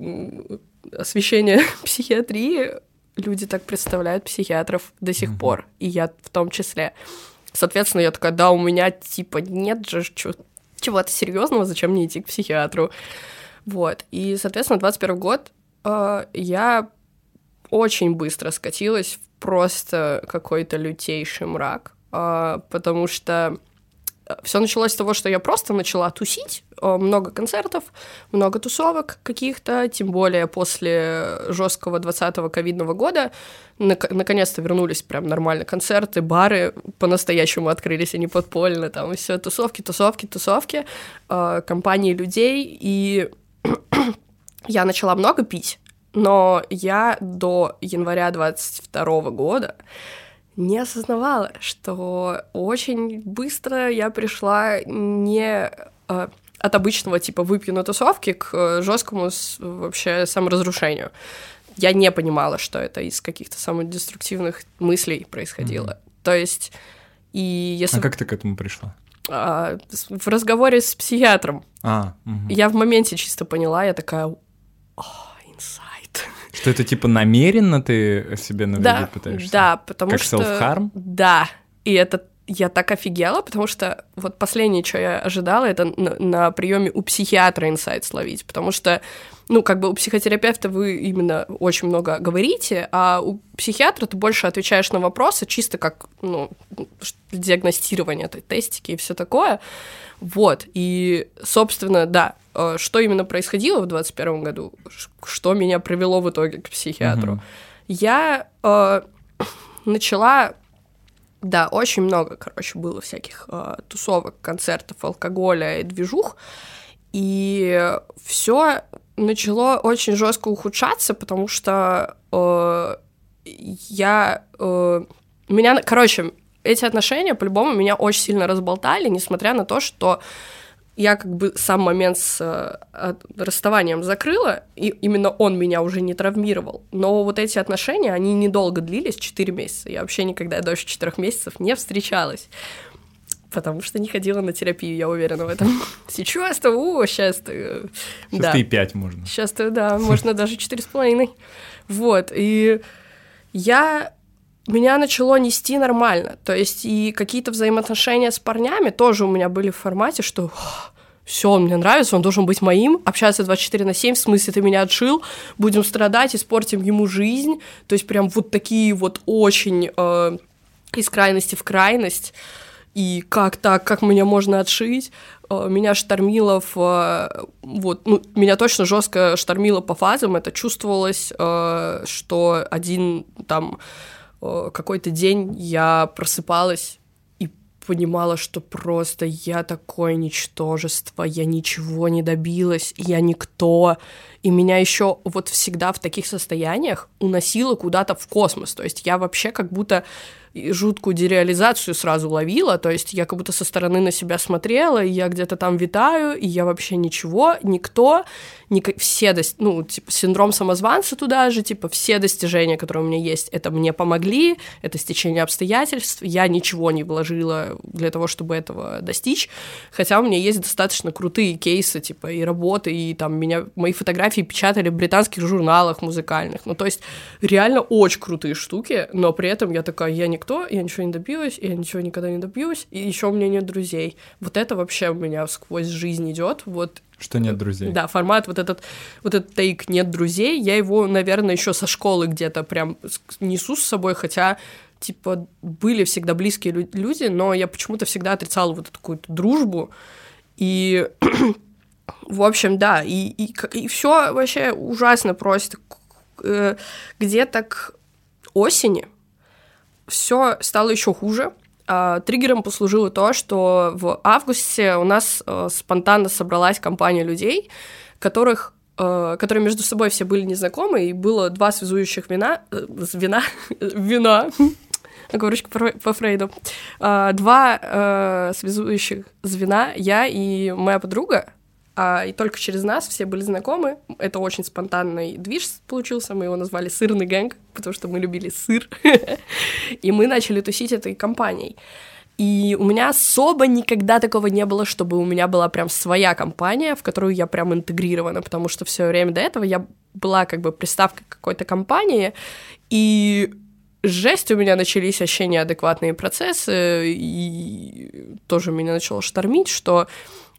освещения психиатрии люди так представляют психиатров до сих mm-hmm. пор, и я в том числе. Соответственно, я такая, да, у меня типа нет же чего-то серьезного, зачем мне идти к психиатру? Вот. И, соответственно, 21 год э, я очень быстро скатилась в просто какой-то лютейший мрак, э, потому что все началось с того, что я просто начала тусить, э, много концертов, много тусовок каких-то, тем более после жесткого 20-го ковидного года. Наконец-то вернулись прям нормально концерты, бары по-настоящему открылись, они подпольно, там все тусовки, тусовки, тусовки, э, компании людей, и я начала много пить, но я до января 22 года не осознавала, что очень быстро я пришла не э, от обычного типа выпью на тусовке к э, жесткому вообще саморазрушению. Я не понимала, что это из каких-то самодеструктивных мыслей происходило. Mm-hmm. То есть, и если... А как ты к этому пришла? А, в разговоре с психиатром. А, угу. Я в моменте чисто поняла, я такая. Что это типа намеренно ты себе навредить да, пытаешься? Да, потому как что... Как self-harm? Да, и это я так офигела, потому что вот последнее, что я ожидала, это на, на приеме у психиатра инсайт словить, потому что, ну, как бы у психотерапевта вы именно очень много говорите, а у психиатра ты больше отвечаешь на вопросы, чисто как, ну, диагностирование, то тестики и все такое. Вот, и, собственно, да, что именно происходило в 2021 году, что меня привело в итоге к психиатру. Mm-hmm. Я э, начала да, очень много, короче, было всяких э, тусовок, концертов, алкоголя и движух. И все начало очень жестко ухудшаться, потому что э, я... Э, меня, короче, эти отношения по-любому меня очень сильно разболтали, несмотря на то, что я как бы сам момент с э, расставанием закрыла, и именно он меня уже не травмировал. Но вот эти отношения, они недолго длились, 4 месяца. Я вообще никогда дольше 4 месяцев не встречалась. Потому что не ходила на терапию, я уверена в этом. Сейчас-то, о, сейчас-то... Э, сейчас да. и 5 можно. Сейчас-то, да, можно даже 4,5. Вот, и я меня начало нести нормально. То есть и какие-то взаимоотношения с парнями тоже у меня были в формате, что все, он мне нравится, он должен быть моим, общаться 24 на 7, в смысле, ты меня отшил, будем страдать, испортим ему жизнь. То есть прям вот такие вот очень э, из крайности в крайность. И как так, как меня можно отшить? Э, меня штормило в... Э, вот, ну, меня точно жестко штормило по фазам. Это чувствовалось, э, что один там какой-то день я просыпалась и понимала, что просто я такое ничтожество, я ничего не добилась, я никто. И меня еще вот всегда в таких состояниях уносило куда-то в космос. То есть я вообще как будто жуткую дереализацию сразу ловила, то есть я как будто со стороны на себя смотрела, и я где-то там витаю, и я вообще ничего, никто, ни, все, до, ну, типа, синдром самозванца туда же, типа, все достижения, которые у меня есть, это мне помогли, это стечение обстоятельств, я ничего не вложила для того, чтобы этого достичь, хотя у меня есть достаточно крутые кейсы, типа, и работы, и там меня, мои фотографии печатали в британских журналах музыкальных, ну, то есть реально очень крутые штуки, но при этом я такая, я никто, я ничего не добилась, я ничего никогда не добьюсь, и еще у меня нет друзей. Вот это вообще у меня сквозь жизнь идет. Вот что нет друзей. Да, формат вот этот, вот этот тейк «нет друзей», я его, наверное, еще со школы где-то прям несу с собой, хотя типа были всегда близкие люди, но я почему-то всегда отрицала вот эту какую-то дружбу, и в общем, да, и, и, и все вообще ужасно просто. Э, где-то к осени все стало еще хуже. А, триггером послужило то, что в августе у нас э, спонтанно собралась компания людей, которых э, которые между собой все были незнакомы, и было два связующих вина, вина, вина, оговорочка по Фрейду. А, два связующих звена, я и моя подруга, а, и только через нас все были знакомы. Это очень спонтанный движ получился, мы его назвали «Сырный гэнг», потому что мы любили сыр. И мы начали тусить этой компанией. И у меня особо никогда такого не было, чтобы у меня была прям своя компания, в которую я прям интегрирована, потому что все время до этого я была как бы приставкой какой-то компании, и жесть у меня начались вообще неадекватные процессы, и тоже меня начало штормить, что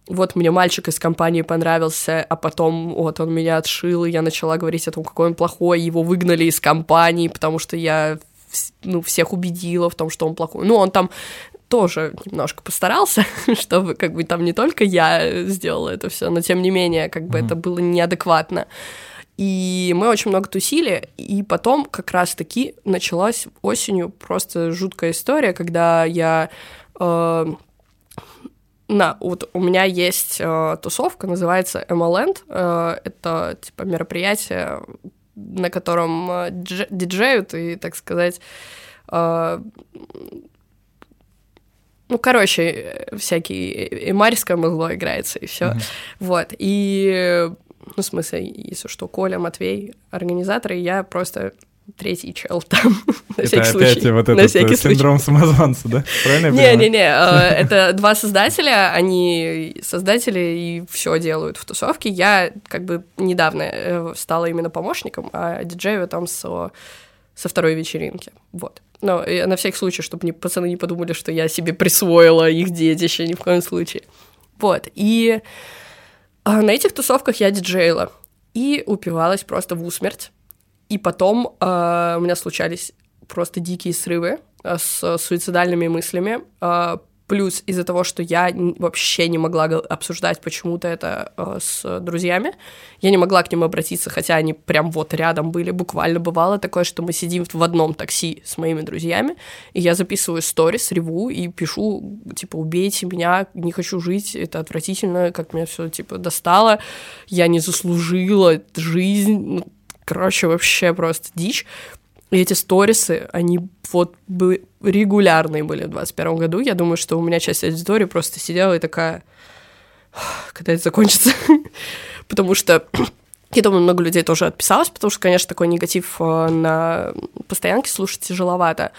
вот мне мальчик из компании понравился, а потом вот он меня отшил, и я начала говорить о том, какой он плохой, его выгнали из компании, потому что я ну, всех убедила в том, что он плохой. Ну, он там тоже немножко постарался, чтобы как бы там не только я сделала это все, но тем не менее, как бы mm-hmm. это было неадекватно. И мы очень много тусили, и потом как раз-таки началась осенью просто жуткая история, когда я э, на, вот у меня есть э, тусовка, называется MLand. Э, это типа мероприятие, на котором э, диджеют и, так сказать, э, ну, короче, э, всякие эмарьское музло играется, и все. Mm-hmm. Вот. И, ну, в смысле, если что, Коля, Матвей, организаторы, я просто третий чел там, на всякий случай. Это опять вот этот э, синдром самозванца, да? Правильно Не-не-не, э, это два создателя, они создатели и все делают в тусовке. Я как бы недавно э, стала именно помощником, а диджею там со, со второй вечеринки, вот. Но на всякий случай, чтобы пацаны не подумали, что я себе присвоила их детище, ни в коем случае. Вот, и а, на этих тусовках я диджеила и упивалась просто в усмерть. И потом э, у меня случались просто дикие срывы э, с суицидальными мыслями. Э, плюс из-за того, что я вообще не могла обсуждать почему-то это э, с друзьями, я не могла к ним обратиться, хотя они прям вот рядом были. Буквально бывало такое, что мы сидим в одном такси с моими друзьями, и я записываю сторис, реву и пишу, типа, убейте меня, не хочу жить, это отвратительно, как меня все типа достало, я не заслужила жизнь, ну, Короче, вообще просто дичь. И эти сторисы, они вот бы регулярные были в 2021 году. Я думаю, что у меня часть аудитории просто сидела и такая, когда это закончится? потому что я думаю, много людей тоже отписалось, потому что, конечно, такой негатив э, на постоянке слушать тяжеловато.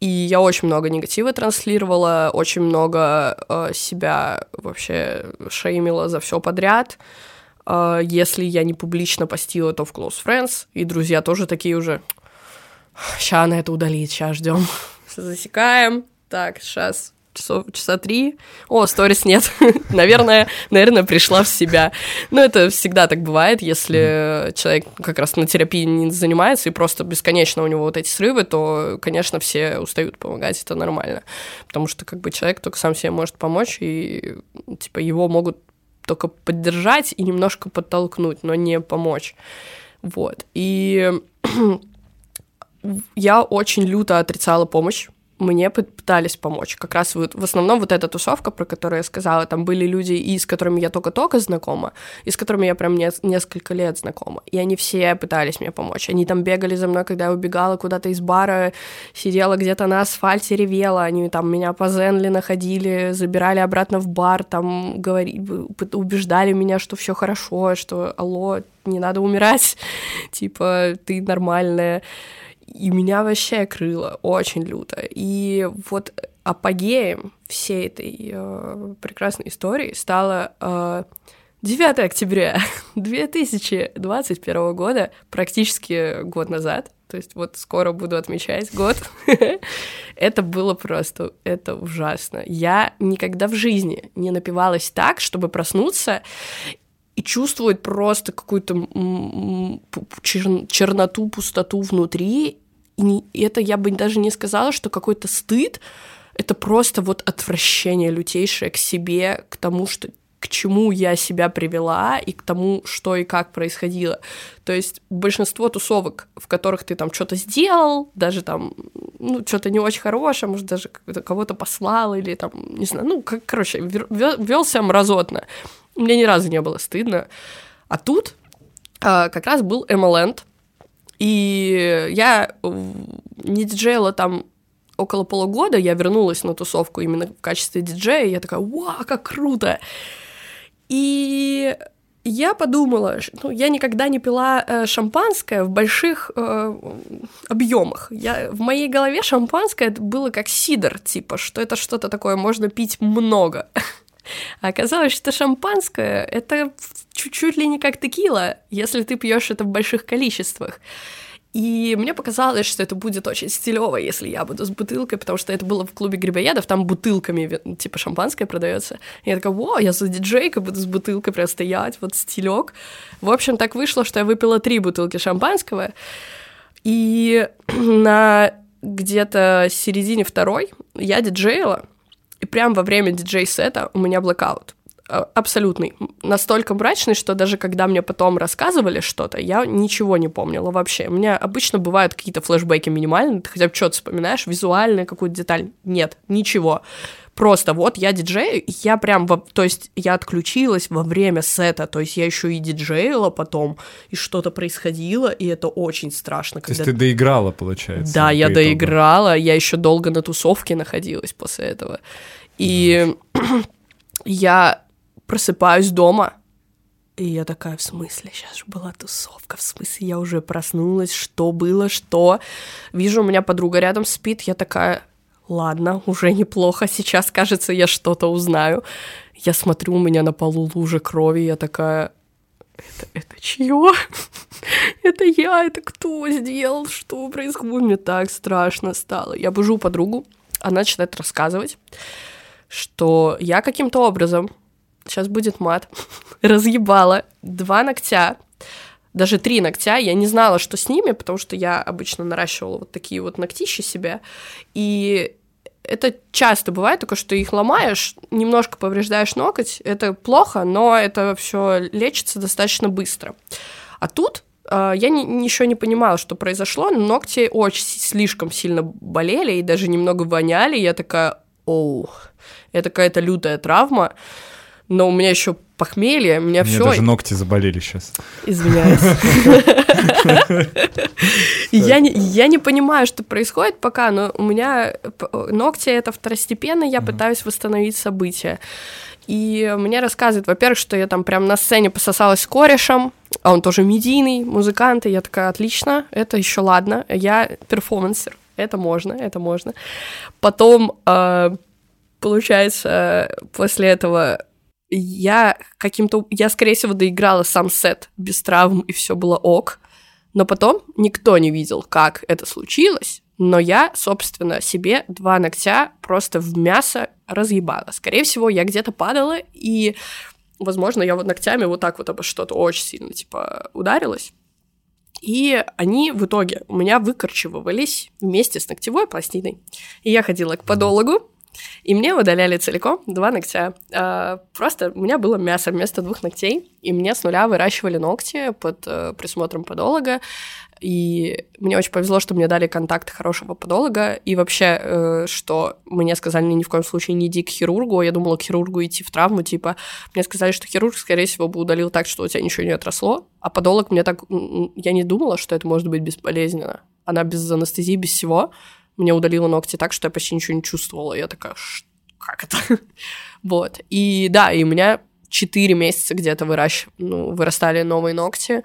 И я очень много негатива транслировала, очень много э, себя вообще шеймила за все подряд. А, если я не публично постила, то в Close Friends, и друзья тоже такие уже, ща она это удалит, сейчас ждем. Засекаем. Так, сейчас часов, часа три. О, сторис нет. наверное, наверное, пришла в себя. Но это всегда так бывает, если человек как раз на терапии не занимается и просто бесконечно у него вот эти срывы, то, конечно, все устают помогать, это нормально. Потому что как бы человек только сам себе может помочь, и типа его могут только поддержать и немножко подтолкнуть, но не помочь. Вот. И я очень люто отрицала помощь мне пытались помочь. Как раз вот, в основном вот эта тусовка, про которую я сказала, там были люди, и с которыми я только-только знакома, и с которыми я прям не, несколько лет знакома. И они все пытались мне помочь. Они там бегали за мной, когда я убегала куда-то из бара, сидела где-то на асфальте, ревела. Они там меня по Зенли находили, забирали обратно в бар, там говорили, убеждали меня, что все хорошо, что алло, не надо умирать, типа, ты нормальная и меня вообще крыло очень люто. И вот апогеем всей этой э, прекрасной истории стало э, 9 октября 2021 года, практически год назад, то есть вот скоро буду отмечать год. это было просто, это ужасно. Я никогда в жизни не напивалась так, чтобы проснуться и чувствовать просто какую-то черноту, пустоту внутри. И это я бы даже не сказала, что какой-то стыд, это просто вот отвращение лютейшее к себе, к тому, что к чему я себя привела и к тому, что и как происходило. То есть большинство тусовок, в которых ты там что-то сделал, даже там, ну, что-то не очень хорошее, может, даже кого-то послал или там, не знаю, ну, как, короче, вел себя мразотно. Мне ни разу не было стыдно. А тут а, как раз был MLN, и я не диджеяла там около полугода я вернулась на тусовку именно в качестве диджея, и я такая, вау, как круто! И я подумала, ну, я никогда не пила э, шампанское в больших э, объемах. Я, в моей голове шампанское это было как сидр, типа, что это что-то такое, можно пить много. А оказалось, что шампанское это чуть-чуть ли не как текила, если ты пьешь это в больших количествах. И мне показалось, что это будет очень стилево, если я буду с бутылкой, потому что это было в клубе грибоедов, там бутылками, типа, шампанское продается. И я такая, о, я за диджейкой буду с бутылкой прям стоять, вот стилек. В общем, так вышло, что я выпила три бутылки шампанского, и на где-то середине второй я диджеила, и прям во время диджей-сета у меня блокаут. Э, абсолютный. Настолько мрачный, что даже когда мне потом рассказывали что-то, я ничего не помнила вообще. У меня обычно бывают какие-то флешбеки минимальные, ты хотя бы что-то вспоминаешь, визуальную какую-то деталь. Нет, ничего. Просто вот я диджей, я прям, во, то есть я отключилась во время сета, то есть я еще и диджеила потом, и что-то происходило, и это очень страшно. Когда... То есть ты доиграла, получается? Да, я итогу. доиграла, я еще долго на тусовке находилась после этого. И я просыпаюсь дома, и я такая, в смысле, сейчас же была тусовка, в смысле, я уже проснулась, что было, что. Вижу, у меня подруга рядом спит, я такая, ладно, уже неплохо, сейчас, кажется, я что-то узнаю. Я смотрю, у меня на полу лужа крови, я такая, это, это чье? это я, это кто сделал? Что происходит? Мне так страшно стало. Я бужу подругу, она начинает рассказывать, что я каким-то образом сейчас будет мат, разъебала два ногтя, даже три ногтя, я не знала, что с ними, потому что я обычно наращивала вот такие вот ногтища себе, и это часто бывает такое, что их ломаешь, немножко повреждаешь ноготь, это плохо, но это все лечится достаточно быстро. А тут э, я не, не понимала, что произошло, но ногти очень слишком сильно болели и даже немного воняли, я такая, оу, это какая-то лютая травма, но у меня еще похмелье, у меня все. даже ногти заболели сейчас. Извиняюсь. Я не, я не понимаю, что происходит пока, но у меня ногти это второстепенно, я пытаюсь восстановить события. И мне рассказывают, во-первых, что я там прям на сцене пососалась с корешем, а он тоже медийный, музыкант, и я такая, отлично, это еще ладно, я перформансер, это можно, это можно. Потом, э, получается, после этого я каким-то... Я, скорее всего, доиграла сам сет без травм, и все было ок. Но потом никто не видел, как это случилось, но я, собственно, себе два ногтя просто в мясо разъебала. Скорее всего, я где-то падала, и, возможно, я вот ногтями вот так вот обо что-то очень сильно, типа, ударилась. И они в итоге у меня выкорчевывались вместе с ногтевой пластиной. И я ходила к подологу, и мне удаляли целиком два ногтя. А, просто у меня было мясо вместо двух ногтей, и мне с нуля выращивали ногти под э, присмотром подолога. И мне очень повезло, что мне дали контакт хорошего подолога. И вообще, э, что мне сказали ни в коем случае не иди к хирургу. Я думала к хирургу идти в травму. Типа, мне сказали, что хирург, скорее всего, бы удалил так, что у тебя ничего не отросло. А подолог мне так... Я не думала, что это может быть бесполезно. Она без анестезии, без всего мне удалило ногти так, что я почти ничего не чувствовала. Я такая, как это? вот. И да, и у меня 4 месяца где-то выращ... ну, вырастали новые ногти.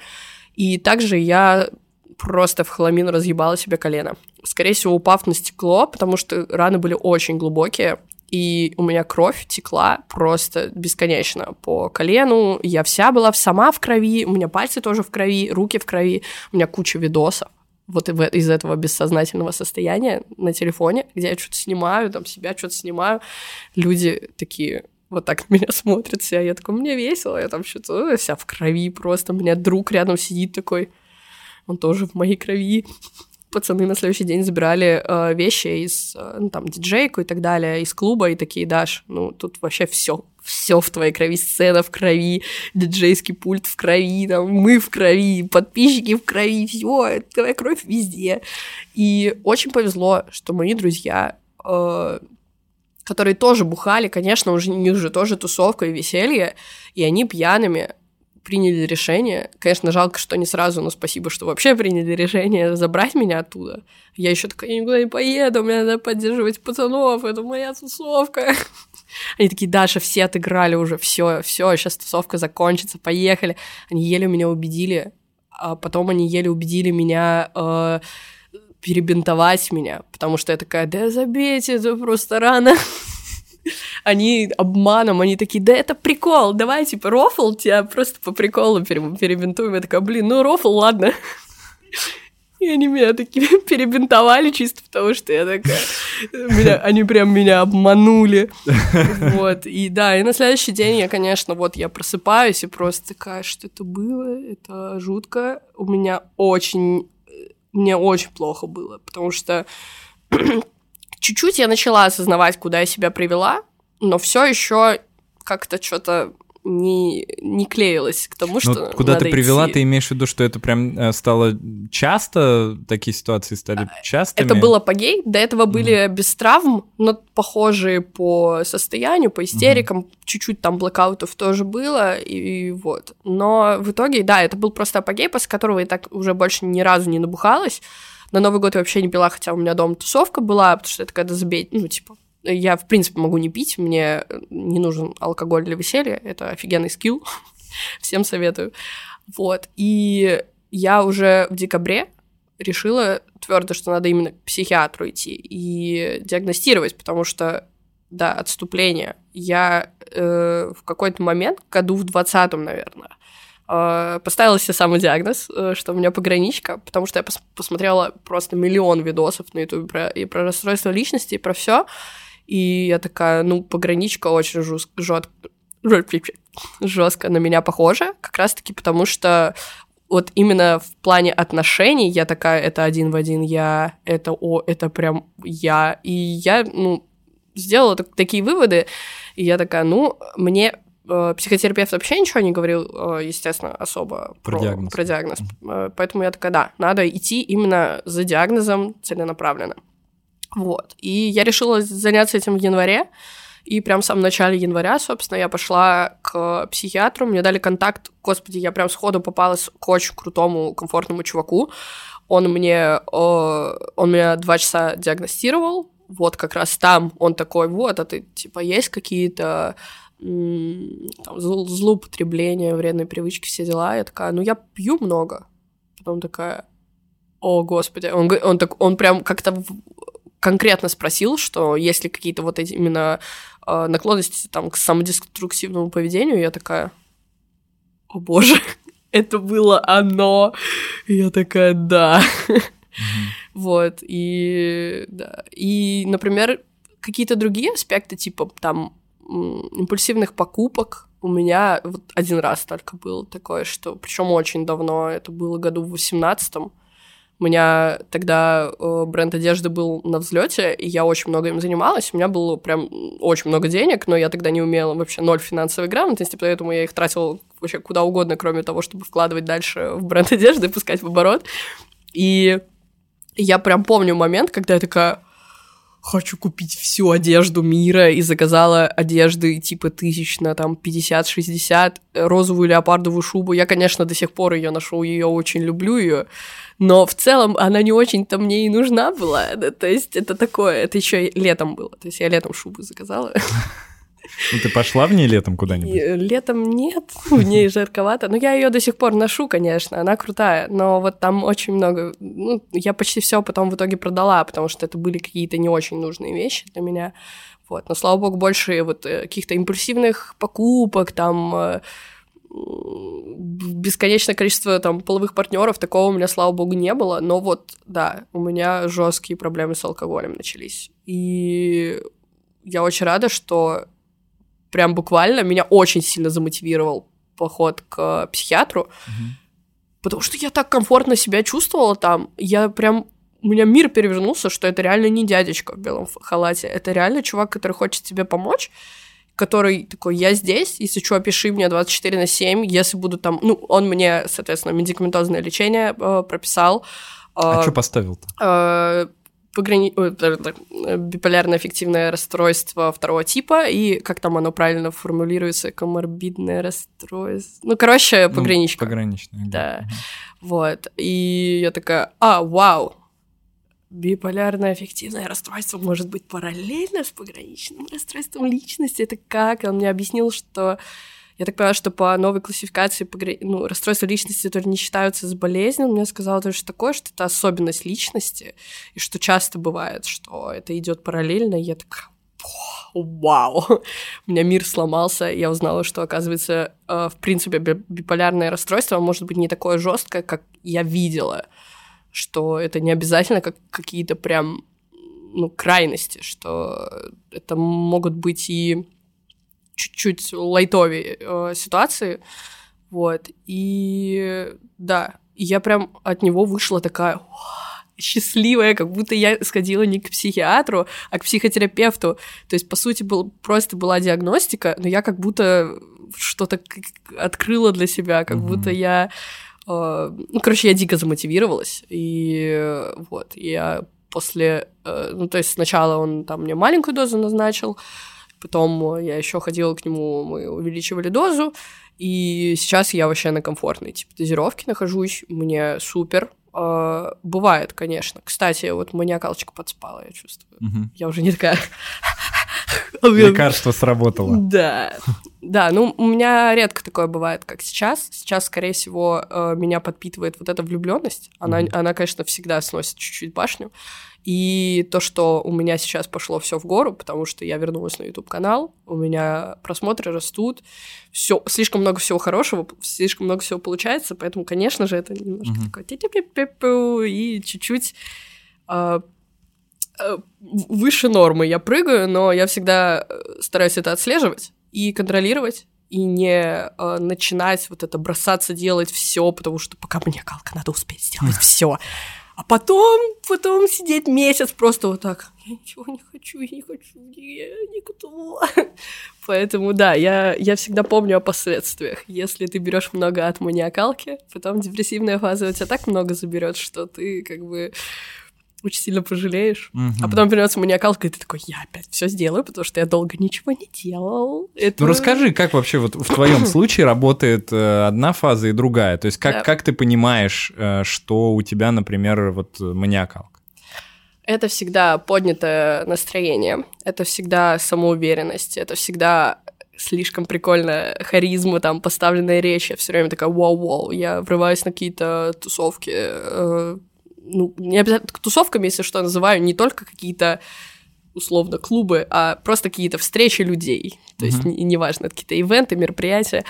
И также я просто в хламин разъебала себе колено. Скорее всего, упав на стекло, потому что раны были очень глубокие, и у меня кровь текла просто бесконечно по колену. Я вся была сама в крови, у меня пальцы тоже в крови, руки в крови, у меня куча видосов вот из этого бессознательного состояния на телефоне, где я что-то снимаю, там себя что-то снимаю, люди такие вот так на меня смотрят все, я такой, мне весело, я там что-то вся в крови просто, у меня друг рядом сидит такой, он тоже в моей крови. Пацаны на следующий день забирали э, вещи из, э, ну, там, диджейку и так далее, из клуба, и такие, Даш, ну, тут вообще все все в твоей крови, сцена в крови, диджейский пульт в крови, там, мы в крови, подписчики в крови, все, твоя кровь везде. И очень повезло, что мои друзья, э, которые тоже бухали, конечно, у них же тоже тусовка и веселье, и они пьяными приняли решение. Конечно, жалко, что не сразу, но спасибо, что вообще приняли решение забрать меня оттуда. Я еще такая, я никуда не поеду, мне надо поддерживать пацанов, это моя тусовка. Они такие, Даша, все отыграли уже, все, все, сейчас тусовка закончится, поехали. Они еле меня убедили, а потом они еле убедили меня э, перебинтовать меня, потому что я такая, да забейте, это просто рано они обманом, они такие, да это прикол, давай, типа, рофл тебя просто по приколу перебинтуем. Я такая, блин, ну рофл, ладно. И они меня такие перебинтовали чисто потому, что я такая... Меня, они прям меня обманули. Вот. И да, и на следующий день я, конечно, вот я просыпаюсь и просто такая, что это было? Это жутко. У меня очень... Мне очень плохо было, потому что чуть-чуть я начала осознавать, куда я себя привела, но все еще как-то что-то не, не клеилось к тому, ну, что Но куда надо ты привела, идти. ты имеешь в виду, что это прям э, стало часто, такие ситуации стали частыми? Это был апогей, до этого были mm. без травм, но похожие по состоянию, по истерикам, mm. чуть-чуть там блокаутов тоже было, и, и вот. Но в итоге, да, это был просто апогей, после которого я так уже больше ни разу не набухалась. На Новый год я вообще не пила, хотя у меня дома тусовка была, потому что это когда забей, ну, типа, я, в принципе, могу не пить, мне не нужен алкоголь для веселья, это офигенный скилл, всем советую. Вот, и я уже в декабре решила твердо, что надо именно к психиатру идти и диагностировать, потому что, да, отступление. Я э, в какой-то момент, году в 20-м, наверное, э, поставила себе самый диагноз, э, что у меня пограничка, потому что я пос посмотрела просто миллион видосов на YouTube про, и про расстройство личности, и про все. И я такая, ну, пограничка очень жестко, жестко на меня похожа, как раз-таки потому что вот именно в плане отношений я такая, это один в один я, это о, это прям я. И я, ну, сделала так, такие выводы, и я такая, ну, мне э, психотерапевт вообще ничего не говорил, э, естественно, особо про, про диагноз. Про диагноз. Mm-hmm. Поэтому я такая, да, надо идти именно за диагнозом целенаправленно. Вот. И я решила заняться этим в январе. И прям в самом начале января, собственно, я пошла к психиатру, мне дали контакт, господи, я прям сходу попалась к очень крутому, комфортному чуваку. Он мне, он меня два часа диагностировал, вот как раз там он такой, вот, а ты, типа, есть какие-то там, злоупотребления, вредные привычки, все дела. Я такая, ну, я пью много. Потом такая, о, господи. Он, он, так, он прям как-то конкретно спросил, что есть ли какие-то вот эти именно э, наклонности там к самодеструктивному поведению, я такая, о боже, это было оно. И я такая, да. Вот, и, да. И, например, какие-то другие аспекты, типа там импульсивных покупок, у меня вот один раз только был такое, что, причем очень давно, это было году в восемнадцатом, у меня тогда э, бренд одежды был на взлете, и я очень много им занималась. У меня было прям очень много денег, но я тогда не умела вообще ноль финансовой грамотности, поэтому я их тратила вообще куда угодно, кроме того, чтобы вкладывать дальше в бренд одежды и пускать в оборот. И я прям помню момент, когда я такая, хочу купить всю одежду мира и заказала одежды типа тысяч на там 50-60, розовую леопардовую шубу. Я, конечно, до сих пор ее ношу, ее очень люблю ее, но в целом она не очень-то мне и нужна была. Да, то есть это такое, это еще летом было. То есть я летом шубу заказала. Ну, ты пошла в ней летом куда-нибудь? Летом нет, в ней жарковато. Но я ее до сих пор ношу, конечно, она крутая. Но вот там очень много... Ну, я почти все потом в итоге продала, потому что это были какие-то не очень нужные вещи для меня. Вот. Но, слава богу, больше вот э, каких-то импульсивных покупок, там э, бесконечное количество там половых партнеров, такого у меня, слава богу, не было. Но вот, да, у меня жесткие проблемы с алкоголем начались. И я очень рада, что прям буквально меня очень сильно замотивировал поход к психиатру, угу. потому что я так комфортно себя чувствовала там, я прям у меня мир перевернулся, что это реально не дядечка в белом халате, это реально чувак, который хочет тебе помочь, который такой, я здесь, если что, пиши мне 24 на 7, если буду там... Ну, он мне, соответственно, медикаментозное лечение э, прописал. А э, что поставил-то? Э, пограни... биполярное аффективное расстройство второго типа, и как там оно правильно формулируется, коморбидное расстройство. Ну, короче, пограничка. Ну, пограничное. Да. Угу. Вот. И я такая, а, вау, биполярное аффективное расстройство может быть параллельно с пограничным расстройством личности. Это как? Он мне объяснил, что я так поняла, что по новой классификации ну, расстройства личности тоже не считаются за болезнь. Он мне сказал тоже такое, что это особенность личности, и что часто бывает, что это идет параллельно. И я такая, вау, у меня мир сломался, я узнала, что, оказывается, э, в принципе, биполярное расстройство может быть не такое жесткое, как я видела, что это не обязательно как какие-то прям ну, крайности, что это могут быть и чуть-чуть лайтовее э, ситуации, вот, и да, я прям от него вышла такая счастливая, как будто я сходила не к психиатру, а к психотерапевту. То есть, по сути, был, просто была диагностика, но я как будто что-то открыла для себя, как mm-hmm. будто я... Э, ну, короче, я дико замотивировалась, и вот, я после... Э, ну, то есть сначала он там мне маленькую дозу назначил, Потом я еще ходила к нему, мы увеличивали дозу, и сейчас я вообще на комфортной типа дозировке нахожусь, мне супер. Uh, бывает, конечно. Кстати, вот маниакалочка подспала, я чувствую. Угу. Я уже не такая... Лекарство сработало. Да. Да, ну, у меня редко такое бывает, как сейчас. Сейчас, скорее всего, э, меня подпитывает вот эта влюбленность. Она, mm она, конечно, всегда сносит чуть-чуть башню. И то, что у меня сейчас пошло все в гору, потому что я вернулась на YouTube канал, у меня просмотры растут, все, слишком много всего хорошего, слишком много всего получается, поэтому, конечно же, это немножко mm-hmm. такое и чуть-чуть э, выше нормы я прыгаю, но я всегда э, стараюсь это отслеживать и контролировать и не э, начинать вот это бросаться делать все, потому что пока мне калка, надо успеть сделать все. А потом, потом сидеть месяц просто вот так. Я ничего не хочу, я не хочу, я никто. Поэтому да, я, я всегда помню о последствиях. Если ты берешь много от маниакалки, потом депрессивная фаза у тебя так много заберет, что ты как бы очень сильно пожалеешь. Угу. А потом вернется маниакалка, и ты такой, я опять все сделаю, потому что я долго ничего не делал. Это... Ну расскажи, как вообще вот в твоем случае работает э, одна фаза и другая? То есть как, да. как ты понимаешь, э, что у тебя, например, вот маниакалка? Это всегда поднятое настроение, это всегда самоуверенность, это всегда слишком прикольная харизма, там, поставленная речь, я все время такая вау-вау, я врываюсь на какие-то тусовки, э, ну, не обязательно тусовками, если что, называю не только какие-то условно клубы, а просто какие-то встречи людей. То mm-hmm. есть неважно, это какие-то ивенты, мероприятия.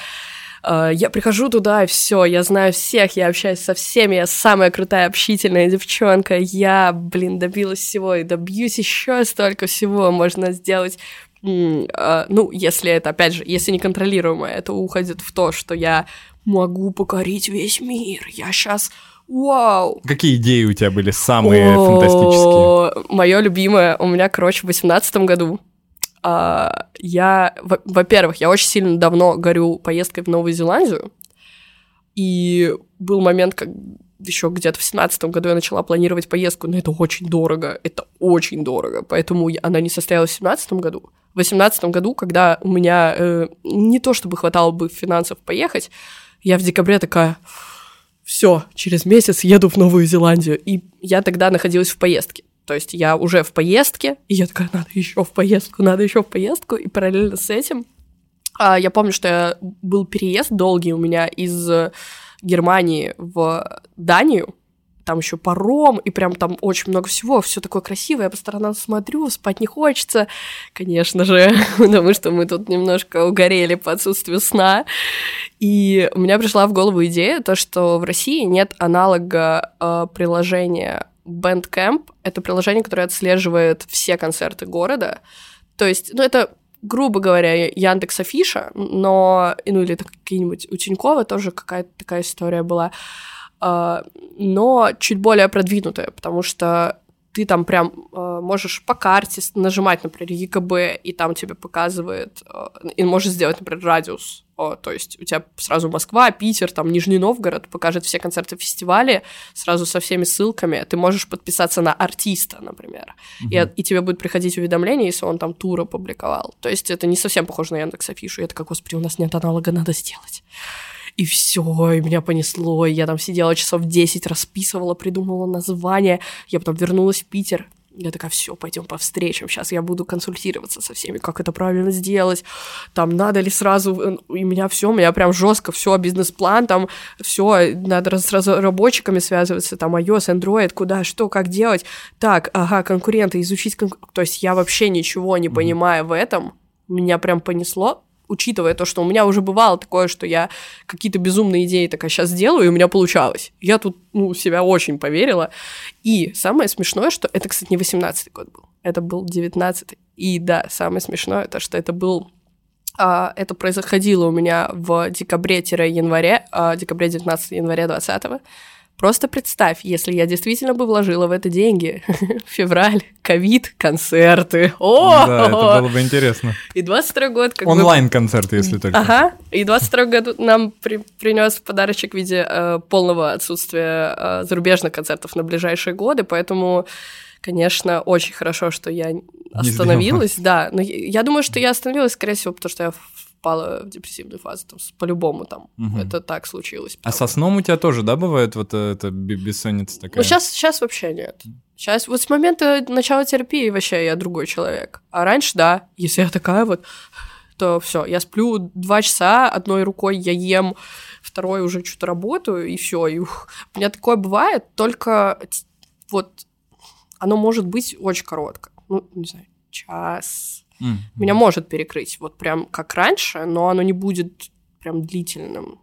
Uh, я прихожу туда, и все, я знаю всех, я общаюсь со всеми, я самая крутая общительная девчонка, я, блин, добилась всего и добьюсь еще столько всего можно сделать. Uh, ну, если это, опять же, если неконтролируемое, это уходит в то, что я могу покорить весь мир, я сейчас Вау! Какие идеи у тебя были самые О, фантастические? Мое любимое, у меня, короче, в восемнадцатом году а, я, во-первых, я очень сильно давно горю поездкой в Новую Зеландию, и был момент, как еще где-то в семнадцатом году я начала планировать поездку, но это очень дорого, это очень дорого, поэтому она не состоялась в семнадцатом году. В восемнадцатом году, когда у меня э, не то чтобы хватало бы финансов поехать, я в декабре такая, все, через месяц еду в Новую Зеландию. И я тогда находилась в поездке. То есть я уже в поездке, и я такая, надо еще в поездку, надо еще в поездку. И параллельно с этим а, я помню, что я, был переезд долгий у меня из Германии в Данию, там еще паром, и прям там очень много всего, все такое красивое, я по сторонам смотрю, спать не хочется, конечно же, потому что мы тут немножко угорели по отсутствию сна. И у меня пришла в голову идея, то, что в России нет аналога э, приложения Bandcamp. Это приложение, которое отслеживает все концерты города. То есть, ну, это грубо говоря, Яндекс Афиша, но, ну, или какие-нибудь у Тинькова тоже какая-то такая история была. А, но чуть более продвинутая, потому что ты там прям э, можешь по карте нажимать, например, ЕКБ, и там тебе показывает, э, и можешь сделать, например, радиус. О, то есть у тебя сразу Москва, Питер, там Нижний Новгород покажет все концерты фестиваля сразу со всеми ссылками. Ты можешь подписаться на артиста, например, угу. и, и тебе будет приходить уведомление, если он там тур опубликовал. То есть это не совсем похоже на Яндекс Афишу. Я такая, господи, у нас нет аналога, надо сделать и все, и меня понесло, и я там сидела часов 10, расписывала, придумывала название, я потом вернулась в Питер, я такая, все, пойдем по встречам. Сейчас я буду консультироваться со всеми, как это правильно сделать. Там надо ли сразу. Э, и меня все, у меня прям жестко все, бизнес-план, там все, надо с разработчиками связываться, там iOS, Android, куда, что, как делать. Так, ага, конкуренты, изучить конкур... То есть я вообще ничего не mm-hmm. понимаю в этом. Меня прям понесло учитывая то, что у меня уже бывало такое, что я какие-то безумные идеи такая сейчас сделаю, и у меня получалось. Я тут, ну, себя очень поверила. И самое смешное, что это, кстати, не 18-й год был, это был 19-й. И да, самое смешное, то, что это был а, это происходило у меня в декабре-январе, а, декабре 19 января 20 -го. Просто представь, если я действительно бы вложила в это деньги. Февраль, ковид, концерты. О! Да, это было бы интересно. И 22 год как Онлайн-концерты, если только. Ага. И 22 год нам при принес подарочек в виде э, полного отсутствия э, зарубежных концертов на ближайшие годы, поэтому конечно, очень хорошо, что я остановилась, да. Но я думаю, что я остановилась, скорее всего, потому что я впала в депрессивную фазу, там, по-любому там, угу. это так случилось. А со сном у тебя тоже, да, бывает вот эта бессонница такая? Ну, сейчас, сейчас вообще нет. Сейчас, вот с момента начала терапии вообще я другой человек. А раньше, да, если я такая вот, то все, я сплю два часа, одной рукой я ем, второй уже что-то работаю, и все. И ух, у меня такое бывает, только вот оно может быть очень короткое. Ну, не знаю, час, Mm-hmm. Меня может перекрыть, вот прям как раньше, но оно не будет прям длительным.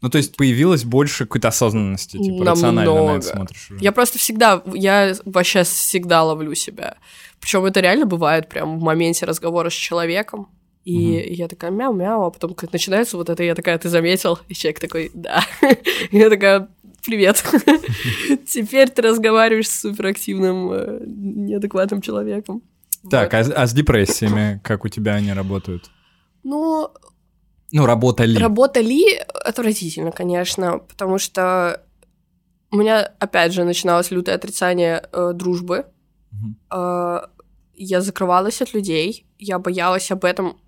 Ну, то есть появилось больше какой-то осознанности, типа Намного. рационально на это смотришь уже. Я просто всегда, я вообще всегда ловлю себя. Причем это реально бывает прям в моменте разговора с человеком. И угу. я такая мяу-мяу, а потом как начинается вот это, я такая, ты заметил? И человек такой, да. И я такая, привет. Теперь ты разговариваешь с суперактивным, э, неадекватным человеком. Так, вот. а, а с депрессиями, как у тебя они работают? Ну... Ну, работали. Работали отвратительно, конечно, потому что у меня, опять же, начиналось лютое отрицание э, дружбы. Угу. Э, я закрывалась от людей, я боялась об этом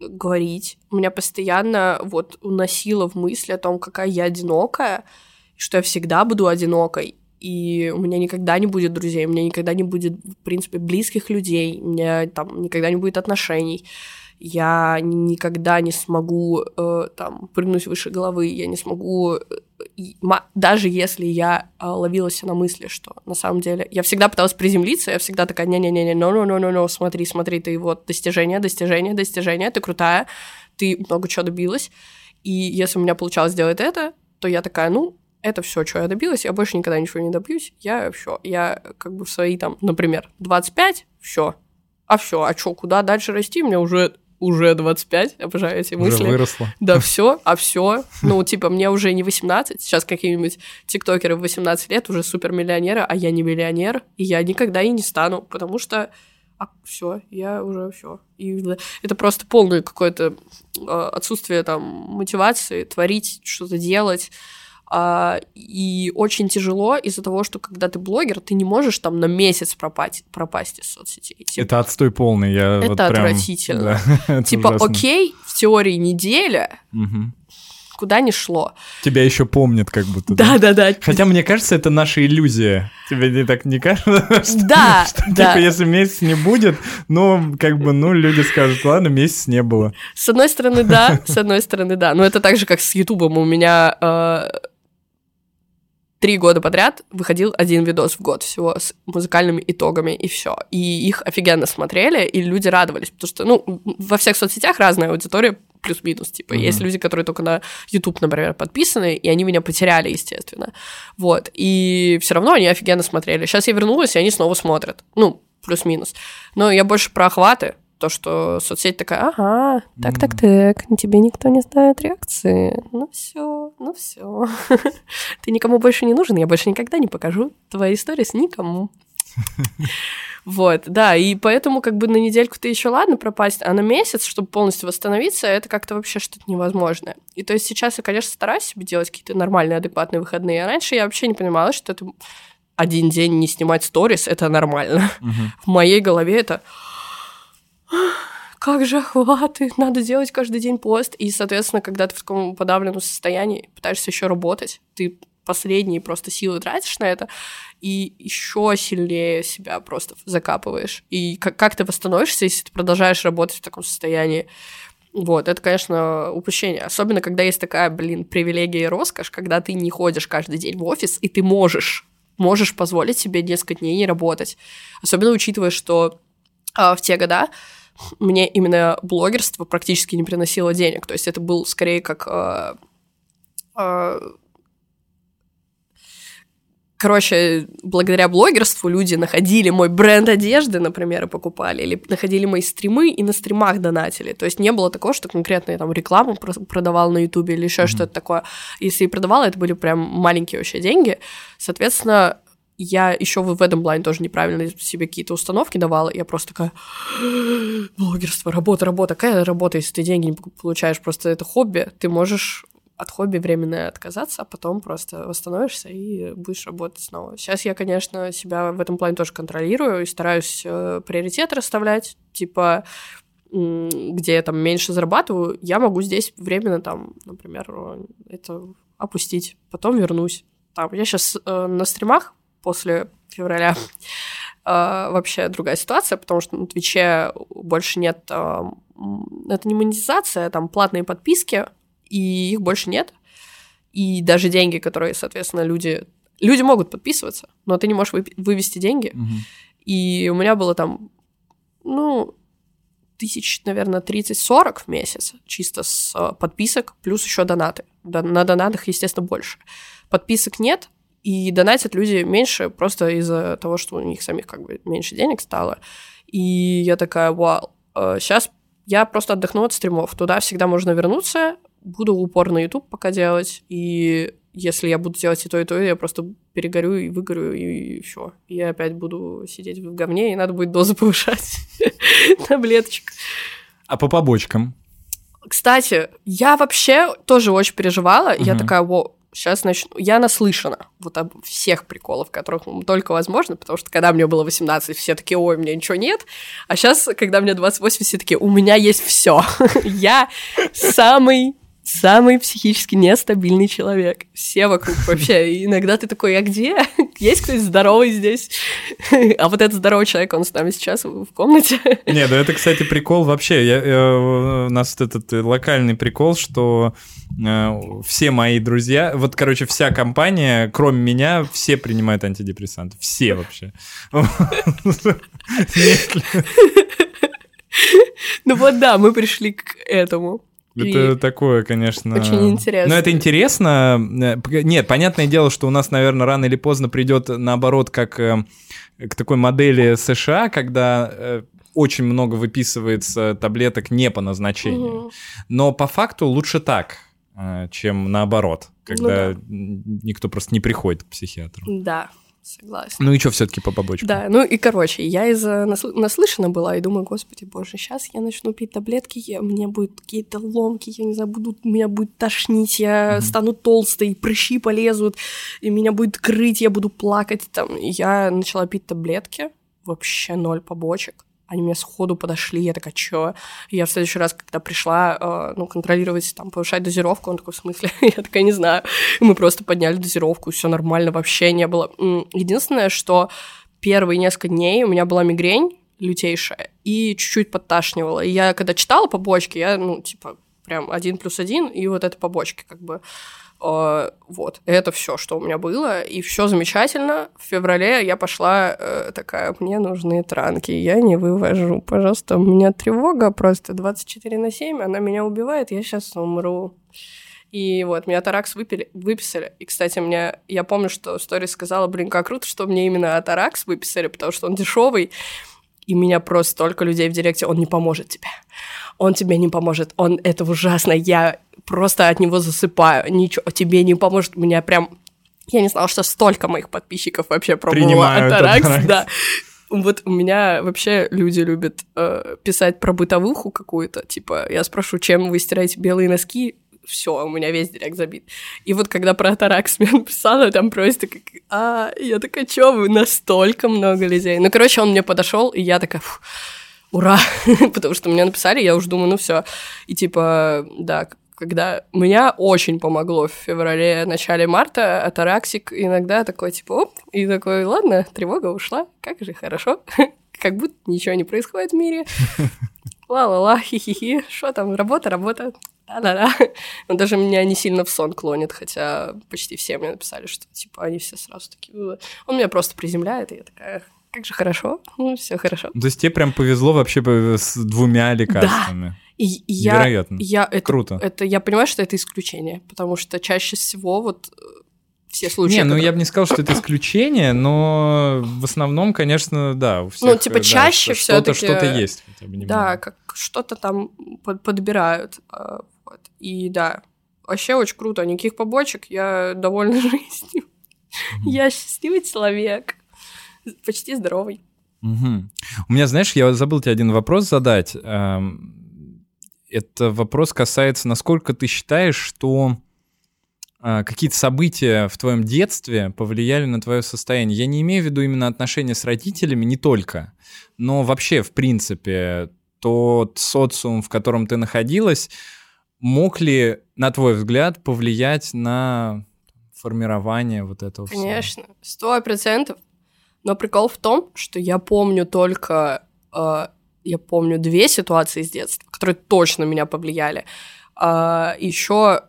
говорить. Меня постоянно вот уносило в мысли о том, какая я одинокая, что я всегда буду одинокой и у меня никогда не будет друзей, у меня никогда не будет, в принципе, близких людей, у меня там никогда не будет отношений, я никогда не смогу э, там прыгнуть выше головы, я не смогу, э, даже если я э, ловилась на мысли, что на самом деле я всегда пыталась приземлиться, я всегда такая, не-не-не, no-no-no-no, смотри, смотри, ты вот достижение, достижение, достижение, ты крутая, ты много чего добилась, и если у меня получалось сделать это, то я такая, ну, это все, что я добилась, я больше никогда ничего не добьюсь, я все, я как бы в свои там, например, 25, все, а все, а что, куда дальше расти, мне уже уже 25, обожаю эти мысли. Уже выросла. Да, все, а все. Ну, типа, мне уже не 18, сейчас какие-нибудь тиктокеры в 18 лет уже супермиллионеры, а я не миллионер, и я никогда и не стану, потому что а все, я уже все. И это просто полное какое-то а, отсутствие там мотивации творить, что-то делать. А, и очень тяжело из-за того, что когда ты блогер, ты не можешь там на месяц пропасть, пропасть из соцсетей. Типа, это отстой полный. Я это вот прям... отвратительно. Да, типа, ужасно. окей, в теории неделя, угу. куда ни шло. Тебя еще помнят как будто. Да, да, да. Хотя мне кажется, это наша иллюзия. Тебе не так не кажется? Да, да. Типа, если месяц не будет, ну, как бы, ну, люди скажут, ладно, месяц не было. С одной стороны, да, с одной стороны, да. Но это так же, как с Ютубом. У меня э, три года подряд выходил один видос в год всего с музыкальными итогами, и все. И их офигенно смотрели, и люди радовались, потому что, ну, во всех соцсетях разная аудитория, плюс-минус, типа, mm-hmm. есть люди, которые только на YouTube, например, подписаны, и они меня потеряли, естественно, вот, и все равно они офигенно смотрели. Сейчас я вернулась, и они снова смотрят, ну, плюс-минус. Но я больше про охваты, то, что соцсеть такая, ага, так, так, так, тебе никто не знает реакции. Ну все, ну все. Ты никому больше не нужен, я больше никогда не покажу твои истории с никому. Вот, да, и поэтому как бы на недельку ты еще ладно пропасть, а на месяц, чтобы полностью восстановиться, это как-то вообще что-то невозможное. И то есть сейчас я, конечно, стараюсь себе делать какие-то нормальные, адекватные выходные, а раньше я вообще не понимала, что это один день не снимать сторис, это нормально. Мгм. В моей голове это как же охваты, надо делать каждый день пост. И, соответственно, когда ты в таком подавленном состоянии пытаешься еще работать, ты последние просто силы тратишь на это, и еще сильнее себя просто закапываешь. И как, как ты восстановишься, если ты продолжаешь работать в таком состоянии? Вот, это, конечно, упущение. Особенно, когда есть такая, блин, привилегия и роскошь, когда ты не ходишь каждый день в офис, и ты можешь, можешь позволить себе несколько дней не работать. Особенно учитывая, что в те года мне именно блогерство практически не приносило денег. То есть это был скорее как... а, а, Короче, благодаря блогерству люди находили мой бренд одежды, например, и покупали, или находили мои стримы и на стримах донатили. То есть не было такого, что конкретно я там рекламу про- продавал на Ютубе или еще Мгм. что-то такое. Если и продавала, это были прям маленькие вообще деньги. Соответственно, я еще в этом плане тоже неправильно себе какие-то установки давала. Я просто такая, блогерство, работа, работа. Какая работа, если ты деньги не получаешь? Просто это хобби. Ты можешь от хобби временно отказаться, а потом просто восстановишься и будешь работать снова. Сейчас я, конечно, себя в этом плане тоже контролирую и стараюсь э, приоритет расставлять, типа где я там меньше зарабатываю, я могу здесь временно там, например, э, это опустить, потом вернусь. Там, я сейчас на стримах после февраля э, вообще другая ситуация, потому что на Твиче больше нет... м, это не монетизация, а там платные подписки, и их больше нет. И даже деньги, которые, соответственно, люди... Люди могут подписываться, но ты не можешь вывести деньги. Мгм. И у меня было там, ну, тысяч, наверное, 30-40 в месяц, чисто с э, подписок, плюс еще донаты. На донатах, естественно, больше. Подписок нет, и донатят люди меньше просто из-за того, что у них самих как бы меньше денег стало. И я такая, вау, сейчас я просто отдохну от стримов. Туда всегда можно вернуться, буду упор на YouTube пока делать, и если я буду делать и то, и то, я просто перегорю и выгорю, и все. Я опять буду сидеть в говне, и надо будет дозу повышать таблеточек. А по побочкам? Кстати, я вообще тоже очень переживала. Я такая, сейчас начну. Я наслышана вот об всех приколах, которых только возможно, потому что когда мне было 18, все такие, ой, у меня ничего нет. А сейчас, когда мне 28, все такие, у меня есть все. Я самый самый психически нестабильный человек. Все вокруг вообще. И иногда ты такой, а где? Есть кто-нибудь здоровый здесь? А вот этот здоровый человек, он с нами сейчас в комнате. Не, да это, кстати, прикол вообще. Я, э, у нас вот этот э, локальный прикол, что э, все мои друзья, вот, короче, вся компания, кроме меня, все принимают антидепрессанты. Все вообще. Ну вот да, мы пришли к этому. Это И такое, конечно... Очень интересно. Но это интересно. Э, Нет, понятное дело, что у нас, наверное, рано или поздно придет наоборот, как э, к такой модели США, когда э, очень много выписывается таблеток не по назначению. Мгм. Но по факту лучше так, чем наоборот, когда да. н- никто просто не приходит к психиатру. Да, согласна. Ну и что все-таки по побочкам? Да, ну и короче, я из-за насл- наслышана была и думаю, господи боже, сейчас я начну пить таблетки, я, меня будут какие-то ломки, я не знаю, будут, меня будет тошнить, я Мгм. стану толстой, прыщи полезут, и меня будет крыть, я буду плакать там. Я начала пить таблетки, вообще ноль побочек. Они мне сходу подошли, я такая, чё? Я в следующий раз, когда пришла, э, ну, контролировать, там, повышать дозировку, он такой, в смысле? я такая, не знаю. Мы просто подняли дозировку, все нормально, вообще не было. Единственное, что первые несколько дней у меня была мигрень лютейшая и чуть-чуть подташнивала. И я, когда читала побочки, я, ну, типа, прям один плюс один, и вот это побочки, как бы. Э, вот, это все, что у меня было, и все замечательно. В феврале я пошла э, такая, мне нужны транки, я не вывожу, пожалуйста, у меня тревога просто 24 на 7, она меня убивает, я сейчас умру. И вот, меня Таракс выпили, выписали. И, кстати, мне, я помню, что Стори сказала, блин, как круто, что мне именно Таракс выписали, потому что он дешевый, и меня просто столько людей в директе, он не поможет тебе. Он тебе не поможет. Он, это ужасно. Я просто от него засыпаю. Ничего тебе не поможет. У меня прям Я не знала, что столько моих подписчиков вообще пробовало Атаракс. Да. Вот у меня вообще люди любят э, писать про бытовуху какую-то, типа, я спрошу, чем вы стираете белые носки, все, у меня весь директ забит. И вот когда про Атаракс мне написала, там просто как, а, я такая, чё вы, настолько много людей. Ну, короче, он мне подошел, и я такая, ура, потому что мне написали, я уже думаю, ну все. И типа, да, когда меня очень помогло в феврале, начале марта, атараксик иногда такой, типа, оп, и такой, ладно, тревога ушла, как же хорошо, как будто ничего не происходит в мире. Ла-ла-ла, хи-хи-хи, что там, работа, работа, да-да-да. Он даже меня не сильно в сон клонит, хотя почти все мне написали, что, типа, они все сразу такие... Он меня просто приземляет, и я такая, как же хорошо, ну, все хорошо. То есть тебе прям повезло вообще с двумя лекарствами? Да. И, и Невероятно. Я, я, это, Круто. Это, я понимаю, что это исключение, потому что чаще всего вот э, все случаи. Не, ну которые... я бы не сказал, что это исключение, но в основном, конечно, да, у всех. Ну, типа, чаще да, что-то, что-то есть. Хотя бы да, как что-то там подбирают. И да, вообще очень круто, никаких побочек, я довольна жизнью. Я счастливый человек, почти здоровый. Угу. У меня, знаешь, я забыл тебе один вопрос задать. Эм, это вопрос касается, насколько ты считаешь, что а, какие-то события в твоем детстве повлияли на твое состояние. Я не имею в виду именно отношения с родителями, не только, но вообще, в принципе, тот социум, в котором ты находилась, мог ли, на твой взгляд, повлиять на формирование вот этого Конечно, сто процентов. Но прикол в том, что я помню только э, я помню две ситуации из детства, которые точно меня повлияли. А, еще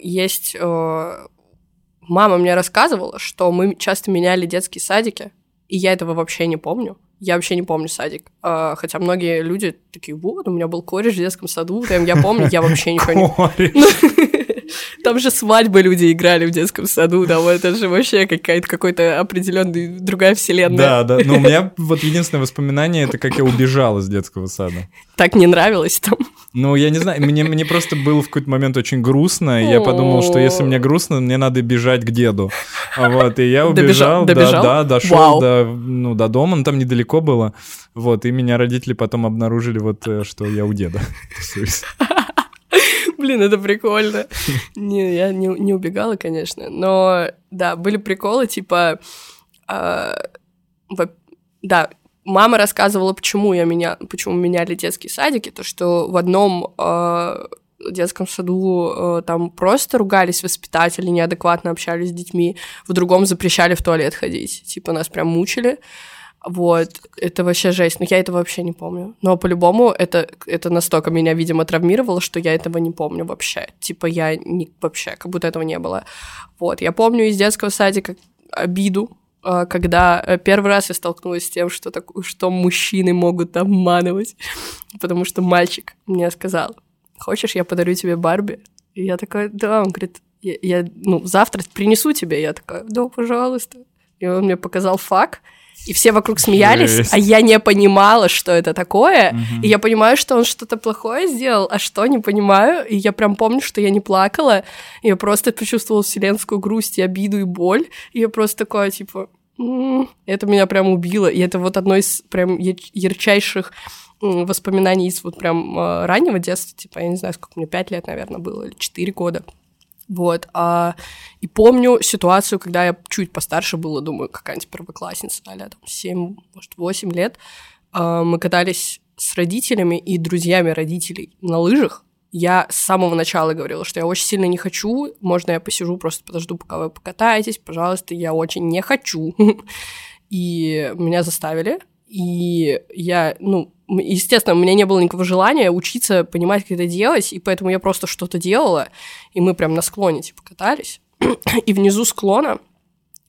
есть... мама мне рассказывала, что мы часто меняли детские садики, и я этого вообще не помню. Я вообще не помню садик. А, хотя многие люди такие, вот, у меня был кореш в детском саду, там я помню, я вообще ничего не... Там же свадьбы люди играли в детском саду, да, вот это же вообще какая-то какой-то определенная другая вселенная. Да, да. Но у меня вот единственное воспоминание это как я убежал из детского сада. Так не нравилось там. Ну, я не знаю, мне, мне просто было в какой-то момент очень грустно, и я подумал, что если мне грустно, мне надо бежать к деду. Вот, и я убежал, добежал, да, да, дошел до, ну, до дома, но там недалеко было. Вот, и меня родители потом обнаружили вот, э, что я у деда Блин, это прикольно. Не, я не, не убегала, конечно. Но, да, были приколы, типа... Э, да, мама рассказывала, почему я меня, почему меняли детские садики, то что в одном э, детском саду э, там просто ругались воспитатели, неадекватно общались с детьми, в другом запрещали в туалет ходить, типа нас прям мучили. Вот, это вообще жесть. Но я этого вообще не помню. Но по-любому это, это настолько меня, видимо, травмировало, что я этого не помню вообще. Типа я не, вообще, как будто этого не было. Вот, я помню из детского садика обиду, а, когда э, первый раз я столкнулась с тем, что, так, что мужчины могут обманывать, потому что мальчик мне сказал, хочешь, я подарю тебе Барби? И я такая, да, он говорит, я, я ну, завтра принесу тебе. Я такая, да, пожалуйста. И он мне показал факт, и все вокруг смеялись, Жесть. а я не понимала, что это такое. Угу. И я понимаю, что он что-то плохое сделал, а что не понимаю. И я прям помню, что я не плакала. Я просто почувствовала вселенскую грусть и обиду и боль. И я просто такая, типа, м-м-м". это меня прям убило. И это вот одно из прям ярчайших воспоминаний из вот прям э, раннего детства, типа, я не знаю, сколько мне, пять лет, наверное, было, или четыре года. Вот. А, и помню ситуацию, когда я чуть постарше была, думаю, какая-нибудь первоклассница, а там 7, может, 8 лет. А, мы катались с родителями и друзьями родителей на лыжах. Я с самого начала говорила, что я очень сильно не хочу, можно я посижу, просто подожду, пока вы покатаетесь, пожалуйста, я очень не хочу. И меня заставили, и я, ну, естественно, у меня не было никакого желания учиться понимать, как это делать, и поэтому я просто что-то делала, и мы прям на склоне, типа, катались. и внизу склона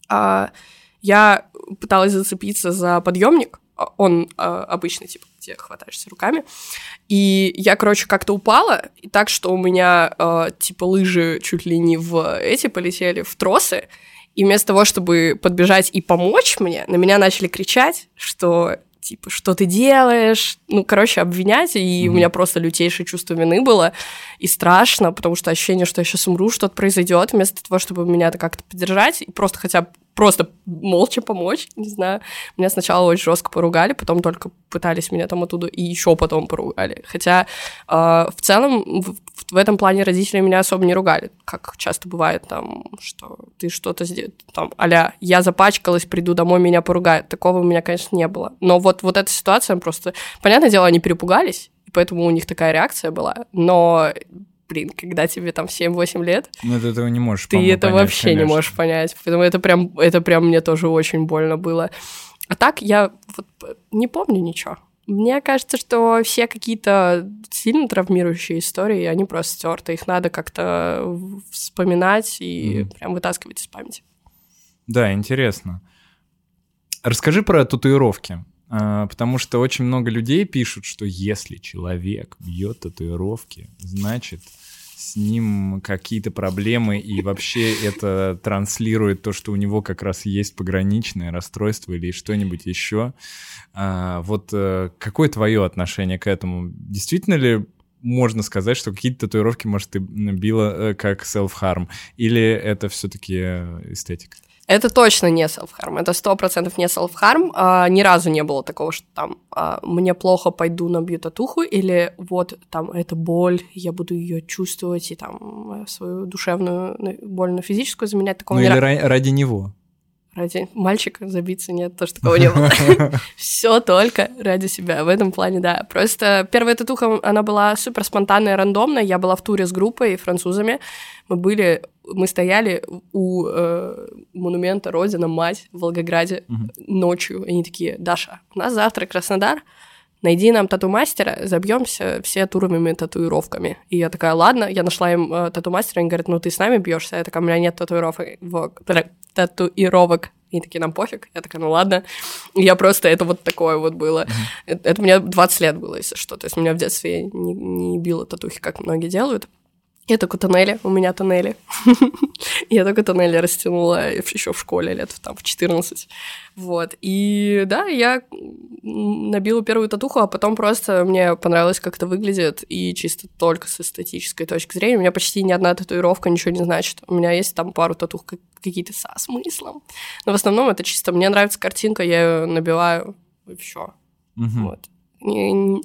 а, я пыталась зацепиться за подъемник, а, он а, обычный, типа, где хватаешься руками. И я, короче, как-то упала, и так, что у меня, а, типа, лыжи чуть ли не в эти полетели, в тросы, и вместо того, чтобы подбежать и помочь мне, на меня начали кричать, что типа, что ты делаешь? Ну, короче, обвинять, и mm-hmm. у меня просто лютейшее чувство вины было, и страшно, потому что ощущение, что я сейчас умру, что-то произойдет, вместо того, чтобы меня это как-то поддержать, и просто хотя бы просто молча помочь, не знаю. Меня сначала очень жестко поругали, потом только пытались меня там оттуда и еще потом поругали. Хотя э, в целом в, в этом плане родители меня особо не ругали, как часто бывает там, что ты что-то сделал, там, аля, я запачкалась, приду домой, меня поругают. Такого у меня, конечно, не было. Но вот, вот эта ситуация просто... Понятное дело, они перепугались, поэтому у них такая реакция была, но блин, когда тебе там 7-8 лет, ну, ты этого не можешь Ты это понять, вообще конечно. не можешь понять. Поэтому это прям, это прям мне тоже очень больно было. А так я вот не помню ничего. Мне кажется, что все какие-то сильно травмирующие истории, они просто стерты. Их надо как-то вспоминать и mm. прям вытаскивать из памяти. Да, интересно. Расскажи про татуировки. А, потому что очень много людей пишут, что если человек бьет татуировки, значит с ним какие-то проблемы, и вообще это транслирует то, что у него как раз есть пограничное расстройство или что-нибудь еще. А, вот а, какое твое отношение к этому? Действительно ли можно сказать, что какие-то татуировки, может, ты била э, как self-harm, или это все-таки э, эстетика? Это точно не self-harm, это сто процентов не self-harm. А, ни разу не было такого, что там а, мне плохо, пойду набью татуху, или вот там это боль, я буду ее чувствовать и там э, свою душевную боль на физическую заменять. Такого ну или ra- ради него. Ради мальчика забиться нет, то, что такого не было. Все только ради себя. В этом плане, да. Просто первая татуха, она была супер спонтанная, рандомная. Я была в туре с группой французами. Мы были мы стояли у э, монумента Родина Мать в Волгограде угу. ночью. И они такие, Даша, у нас завтра Краснодар, найди нам тату-мастера, забьемся все туровыми татуировками. И я такая, ладно, я нашла им э, тату-мастера, они говорят, ну ты с нами бьешься. Я такая, у меня нет татуировок. татуировок. И такие, нам пофиг. Я такая, ну ладно. И я просто, это вот такое вот было. Это, это мне 20 лет было, если что. То есть меня в детстве не, не било татухи, как многие делают. Я только тоннели, у меня тоннели. я только тоннели растянула еще в школе лет там в 14. Вот. И да, я набила первую татуху, а потом просто мне понравилось, как это выглядит, и чисто только с эстетической точки зрения. У меня почти ни одна татуировка ничего не значит. У меня есть там пару татух какие-то со смыслом. Но в основном это чисто мне нравится картинка, я ее набиваю, и все. Угу. Вот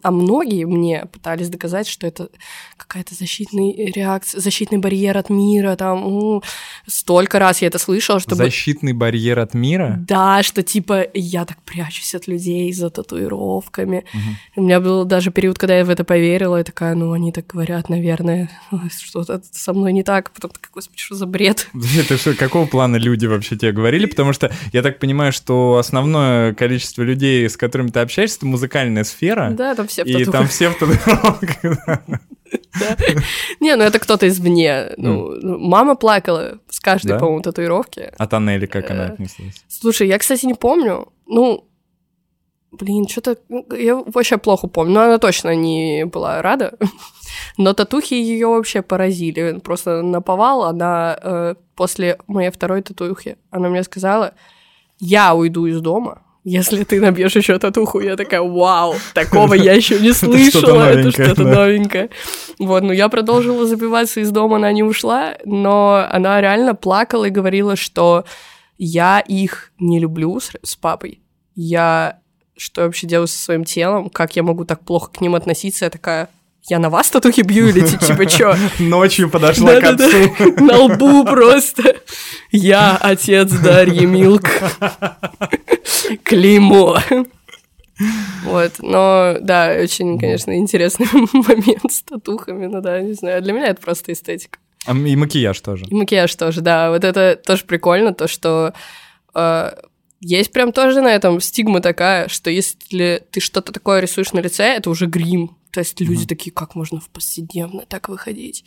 а многие мне пытались доказать, что это какая-то защитная реакция, защитный барьер от мира, там, у, столько раз я это слышала, что... Защитный барьер от мира? Да, что типа я так прячусь от людей за татуировками. Угу. У меня был даже период, когда я в это поверила, и такая, ну, они так говорят, наверное, что-то со мной не так, потом такая, господи, что за бред? Это что, какого плана люди вообще тебе говорили? Потому что я так понимаю, что основное количество людей, с которыми ты общаешься, это музыкальная сфера, сфера. Да, там все в И там все в татуировках. Не, ну это кто-то извне. Ну, ну мама плакала с каждой, по-моему, татуировки. А Танели как она э, отнеслась? Слушай, я, кстати, не помню. Ну, блин, что-то... Ну, я вообще плохо помню. Но она точно не была рада. Но татухи ее вообще поразили. Просто наповал. Она э, после моей второй татухи, она мне сказала, я уйду из дома, если ты набьешь еще татуху, я такая, вау, такого я еще не слышала, это что-то новенькое. Вот, ну я продолжила забиваться из дома, она не ушла, но она реально плакала и говорила, что я их не люблю с, с папой. Я что я вообще делаю со своим телом, как я могу так плохо к ним относиться, я такая, я на вас татухи бью или типа чё? Ночью подошла к отцу. На лбу просто. Я отец Дарьи Милк. Клеймо. Вот, но да, очень, конечно, интересный момент с татухами, ну да, не знаю, для меня это просто эстетика. А и макияж тоже. И макияж тоже, да, вот это тоже прикольно, то, что э, есть прям тоже на этом стигма такая, что если ты что-то такое рисуешь на лице, это уже грим, то есть люди mm-hmm. такие, как можно в повседневно так выходить?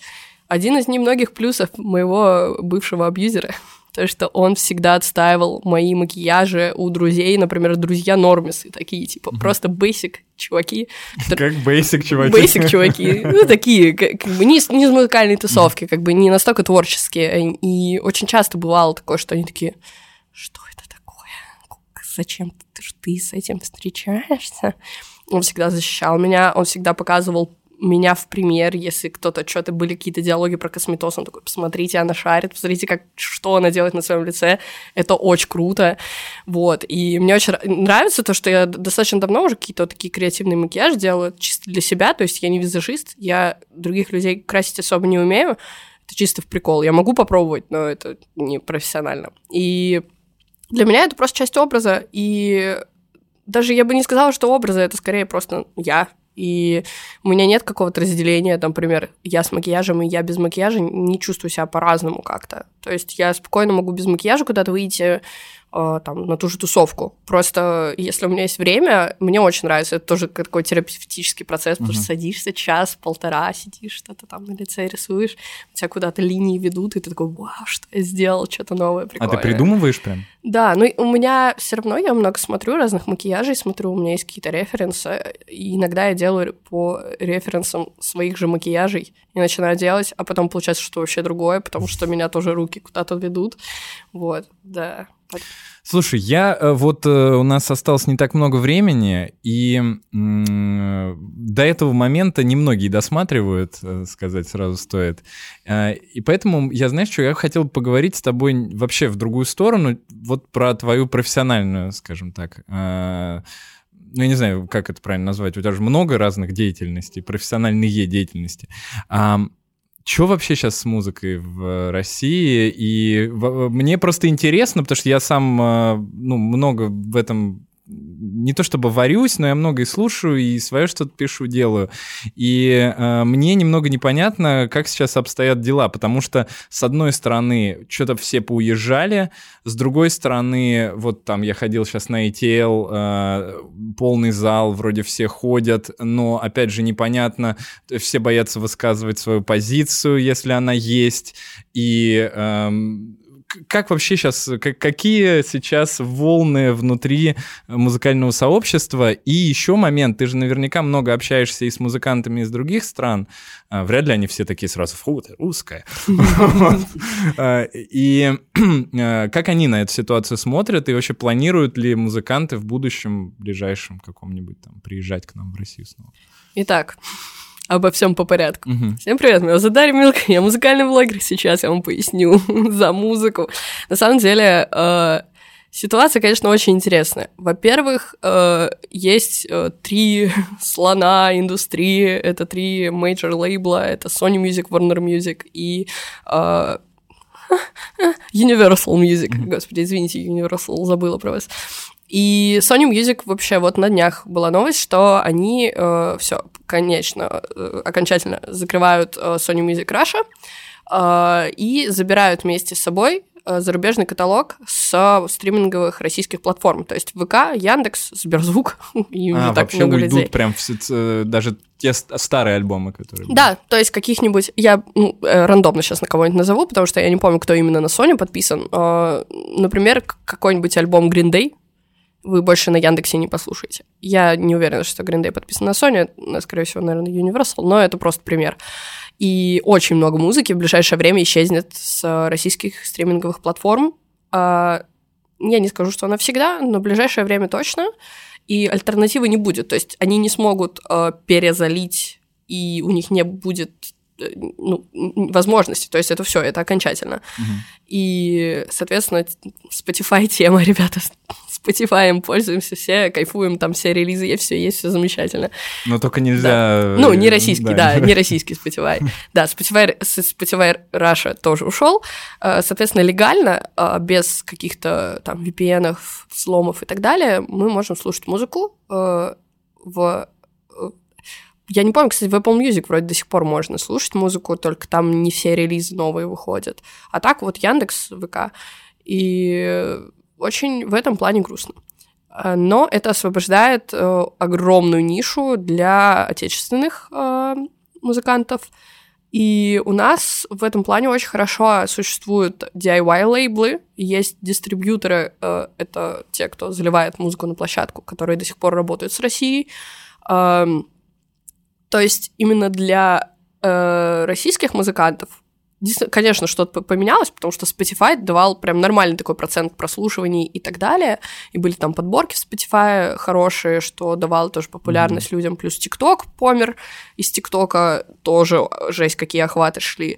Один из немногих плюсов моего бывшего абьюзера, то, что он всегда отстаивал мои макияжи у друзей, например, друзья нормисы, такие, типа, mm-hmm. просто basic чуваки. Как basic чуваки. Basic чуваки. Ну, такие, как, бы, не, не из музыкальной тусовки, как бы не настолько творческие. И очень часто бывало такое, что они такие, что это такое? зачем ты, ты с этим встречаешься? Он всегда защищал меня, он всегда показывал меня в пример, если кто-то, что-то были какие-то диалоги про косметоз, он такой, посмотрите, она шарит, посмотрите, как, что она делает на своем лице, это очень круто, вот, и мне очень нравится то, что я достаточно давно уже какие-то вот такие креативные макияж делаю чисто для себя, то есть я не визажист, я других людей красить особо не умею, это чисто в прикол, я могу попробовать, но это не профессионально, и для меня это просто часть образа, и даже я бы не сказала, что образы, это скорее просто я, и у меня нет какого-то разделения, там, например, я с макияжем и я без макияжа не чувствую себя по-разному как-то. То есть я спокойно могу без макияжа куда-то выйти, там, на ту же тусовку. Просто если у меня есть время, мне очень нравится. Это тоже такой терапевтический процесс, потому что садишься час-полтора, сидишь, что-то там на лице рисуешь, у тебя куда-то линии ведут, и ты такой, вау, что я сделал, что-то новое, прикольное. А ты придумываешь прям? Да, ну у меня все равно я много смотрю разных макияжей, смотрю, у меня есть какие-то референсы, и иногда я делаю по референсам своих же макияжей и начинаю делать, а потом получается что вообще другое, потому что меня тоже руки куда-то ведут. Вот, да. Слушай, я э, вот э, у нас осталось не так много времени, и до этого момента немногие досматривают, э, сказать сразу стоит. И поэтому я, знаешь, что я хотел поговорить с тобой вообще в другую сторону, вот про твою профессиональную, скажем так, ну, я не знаю, как это правильно назвать, у тебя же много разных деятельностей, профессиональные деятельности. Что вообще сейчас с музыкой в России? И мне просто интересно, потому что я сам э, ну, много в этом не то чтобы варюсь, но я много и слушаю, и свое что-то пишу, делаю. И э, мне немного непонятно, как сейчас обстоят дела, потому что, с одной стороны, что-то все поуезжали, с другой стороны, вот там я ходил сейчас на ETL, э, полный зал, вроде все ходят, но, опять же, непонятно, все боятся высказывать свою позицию, если она есть, и... Э, как вообще сейчас, как, какие сейчас волны внутри музыкального сообщества? И еще момент, ты же наверняка много общаешься и с музыкантами из других стран. А, вряд ли они все такие сразу, фу, ты русская. А, и а, как они на эту ситуацию смотрят? И вообще планируют ли музыканты в будущем, ближайшем каком-нибудь там, приезжать к нам в Россию снова? Итак, обо всем по порядку. Угу. Всем привет, меня зовут Дарья Милка, я музыкальный блогер, сейчас я вам поясню за музыку. На самом деле, э, ситуация, конечно, очень интересная. Во-первых, э, есть э, три слона индустрии, это три major лейбла, это Sony Music, Warner Music и э, Universal Music. Mm-hmm. Господи, извините, Universal, забыла про вас. И Sony Music вообще вот на днях была новость, что они э, все, конечно, э, окончательно закрывают э, Sony Music Russia э, и забирают вместе с собой э, зарубежный каталог с стриминговых российских платформ. То есть ВК, Яндекс, Сберзвук и а, так вообще много уйдут людей. прям э, даже те старые альбомы, которые... Да, то есть каких-нибудь... Я ну, э, рандомно сейчас на кого-нибудь назову, потому что я не помню, кто именно на Sony подписан. Э, например, какой-нибудь альбом Green Day, вы больше на Яндексе не послушаете. Я не уверена, что Green Day подписан на Sony, скорее всего, наверное, Universal, но это просто пример. И очень много музыки в ближайшее время исчезнет с российских стриминговых платформ. А, я не скажу, что навсегда, но в ближайшее время точно. И альтернативы не будет. То есть они не смогут э, перезалить, и у них не будет э, ну, возможности. То есть это все, это окончательно. Угу. И, соответственно, Spotify тема, ребята, Spotify пользуемся все, кайфуем, там все релизы есть, все есть, все замечательно. Но только нельзя... Да. Ну, не российский, да, да не российский Spotify. Да, Spotify, Spotify Russia тоже ушел. Э, соответственно, легально, э, без каких-то там VPN, сломов и так далее, мы можем слушать музыку э, в я не помню, кстати, в Apple Music вроде до сих пор можно слушать музыку, только там не все релизы новые выходят. А так вот Яндекс, ВК. И очень в этом плане грустно. Э, но это освобождает э, огромную нишу для отечественных э, музыкантов. И у нас в этом плане очень хорошо существуют DIY-лейблы, есть дистрибьюторы, это те, кто заливает музыку на площадку, которые до сих пор работают с Россией. Эм, то есть именно для российских музыкантов конечно, что-то поменялось, потому что Spotify давал прям нормальный такой процент прослушиваний и так далее, и были там подборки в Spotify хорошие, что давало тоже популярность mm-hmm. людям, плюс TikTok помер, из ТикТока тоже жесть, какие охваты шли.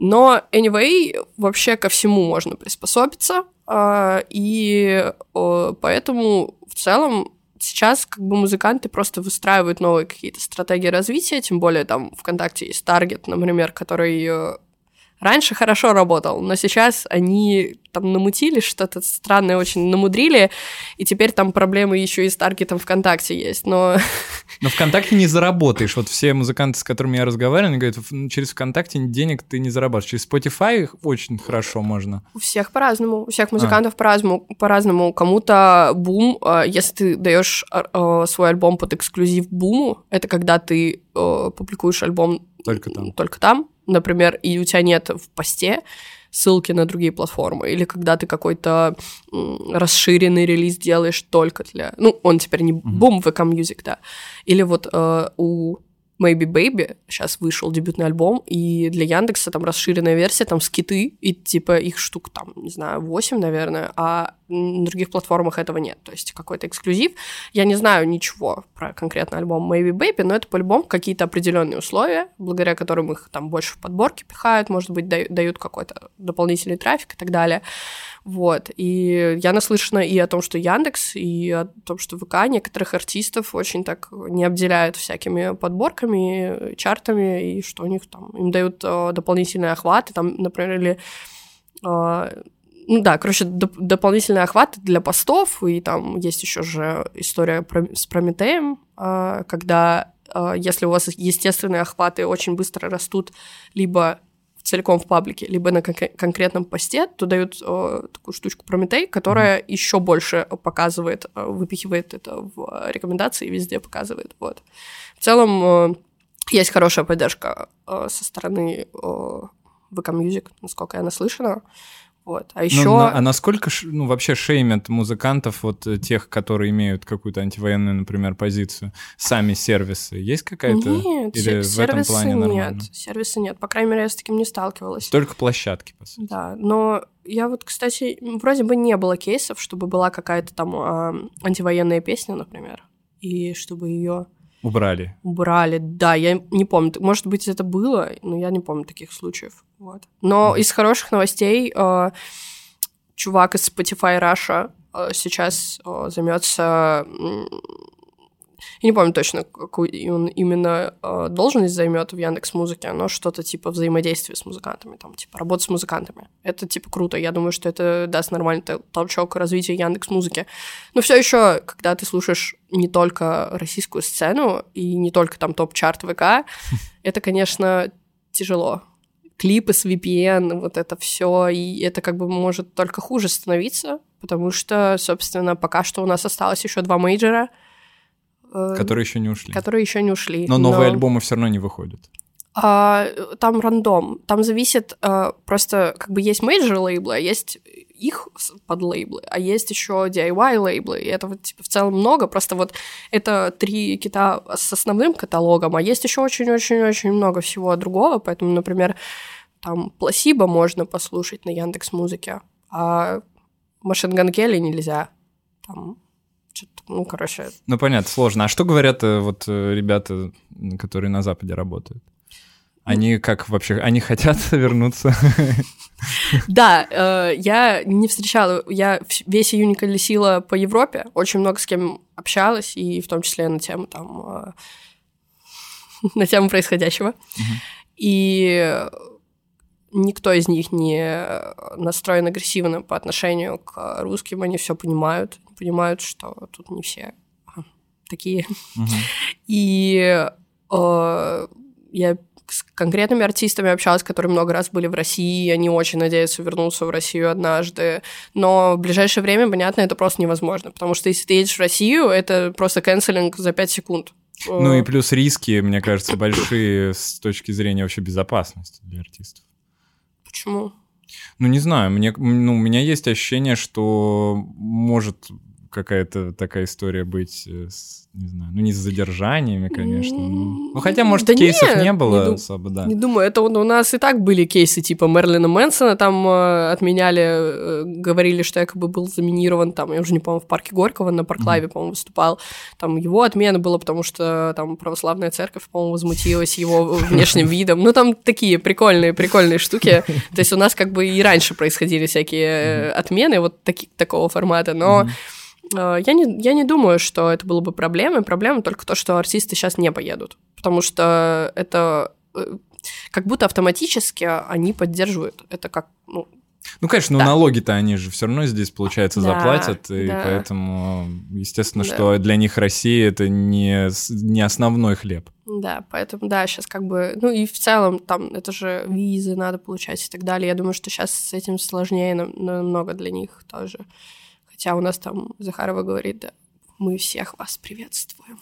Но, anyway, вообще ко всему можно приспособиться, а, и поэтому в целом сейчас как бы музыканты просто выстраивают новые какие-то стратегии развития, тем более там ВКонтакте есть таргет, например, который э, раньше хорошо работал, но сейчас они там намутили что-то странное очень намудрили, и теперь там проблемы еще и с таргетом ВКонтакте есть, но... Но ВКонтакте не заработаешь. Вот все музыканты, с которыми я разговариваю, они говорят, через ВКонтакте денег ты не заработаешь. Через Spotify очень хорошо можно. У всех по-разному. У всех музыкантов а. по-разному. По-разному. Кому-то бум, а, если ты даешь а, свой альбом под эксклюзив буму, это когда ты публикуешь альбом только там. Только там, например, и у тебя нет в посте ссылки на другие платформы, или когда ты какой-то расширенный релиз делаешь только для... Ну, он теперь не бум VK Music, да. Или вот э, у Maybe Baby, сейчас вышел дебютный альбом, и для Яндекса там расширенная версия, там скиты, и типа их штук там, не знаю, 8, наверное, а на других платформах этого нет, то есть какой-то эксклюзив. Я не знаю ничего про конкретно альбом Maybe Baby, но это по-любому какие-то определенные условия, благодаря которым их там больше в подборке пихают, может быть, дают какой-то дополнительный трафик и так далее. Вот. И я наслышана и о том, что Яндекс, и о том, что ВК некоторых артистов очень так не обделяют всякими подборками, чартами, и что у них там им дают э, дополнительные охваты, там, например, или э, ну да, короче, доп- дополнительные охваты для постов, и там есть еще же история про- с Прометеем, э, когда э, если у вас естественные охваты очень быстро растут, либо целиком в паблике, либо на кон- конкретном посте, то дают э, такую штучку Прометей, которая mm-hmm. еще больше показывает, э, выпихивает это в рекомендации и везде показывает. Вот. В целом э, есть хорошая поддержка э, со стороны э, VK Music, насколько я наслышана. Вот. А еще... Ну, а насколько ну, вообще шеймят музыкантов, вот э, тех, которые имеют какую-то антивоенную, например, позицию, сами сервисы? Есть какая-то? Нет, Или в этом плане нет, нормально? сервисы нет. По крайней мере, я с таким не сталкивалась. Только площадки, по сути. Да, но я вот, кстати, вроде бы не было кейсов, чтобы была какая-то там э, антивоенная песня, например, и чтобы ее Убрали. Убрали, да, я не помню. Может быть, это было, но я не помню таких случаев. Вот. Но mm. из хороших новостей э, чувак из Spotify Russia э, сейчас э, займется я не помню точно, какую он именно э, должность займет в Яндекс Музыке, но что-то типа взаимодействия с музыкантами, там, типа работа с музыкантами. Это типа круто. Я думаю, что это даст нормальный толчок развития Яндекс Музыки. Но все еще, когда ты слушаешь не только российскую сцену и не только там топ-чарт ВК, это, конечно, тяжело клипы с VPN, вот это все, и это как бы может только хуже становиться, потому что, собственно, пока что у нас осталось еще два major а — Э, которые еще не ушли. Которые еще не ушли. Но новые но... альбомы все равно не выходят. А, там рандом. Там зависит а, просто, как бы есть major лейблы, а есть их подлейблы, а есть еще DIY лейблы, и этого типа в целом много, просто вот это три кита с основным каталогом, а есть еще очень-очень-очень много всего другого, поэтому, например, там Пласиба можно послушать на Яндекс Музыке, а Машинган Келли нельзя. Там ну, короче... Ну, понятно, сложно. А что говорят э, вот э, ребята, которые на Западе работают? Они как вообще, они хотят вернуться? Да, э, я не встречала, я весь июнь колесила по Европе, очень много с кем общалась, и в том числе на тему там, на тему происходящего. И никто из них не настроен агрессивно по отношению к русским, они все понимают, понимают, что тут не все такие. Угу. И э, я с конкретными артистами общалась, которые много раз были в России, они очень надеются вернуться в Россию однажды. Но в ближайшее время, понятно, это просто невозможно, потому что если ты едешь в Россию, это просто канцелинг за 5 секунд. Ну и плюс риски, мне кажется, большие с точки зрения вообще безопасности для артистов. Почему? Ну, не знаю, мне, ну, у меня есть ощущение, что может какая-то такая история быть э, с, не знаю, ну не с задержаниями, конечно. Ну, ну хотя, может, Да кейсов нет, не было не дум- особо, да. Не думаю, это у нас и так были кейсы типа Мерлина Мэнсона, там э, отменяли, э, говорили, что якобы был заминирован, там, я уже не помню, в парке Горького на Парклаве, по-моему, выступал. Там его отмена была, потому что там православная церковь, по-моему, возмутилась его внешним видом. Ну, там такие прикольные, прикольные штуки. То есть у нас как бы и раньше происходили всякие э, отмены вот такого формата, но... э, Я не, я не думаю, что это было бы проблемой. Проблема только то, что артисты сейчас не поедут. Потому что это э, как будто автоматически они поддерживают. Это как, ну, Ну, конечно, но Да. налоги-то они же все равно здесь, получается, Да, заплатят, и да. поэтому, естественно, Да. что для них Россия это не, не основной хлеб. да, поэтому, да, сейчас как бы, ну и в целом там это же визы надо получать и так далее. Я думаю, что сейчас с этим сложнее нам- намного для них тоже. Хотя у нас там Захарова говорит, да, мы всех вас приветствуем.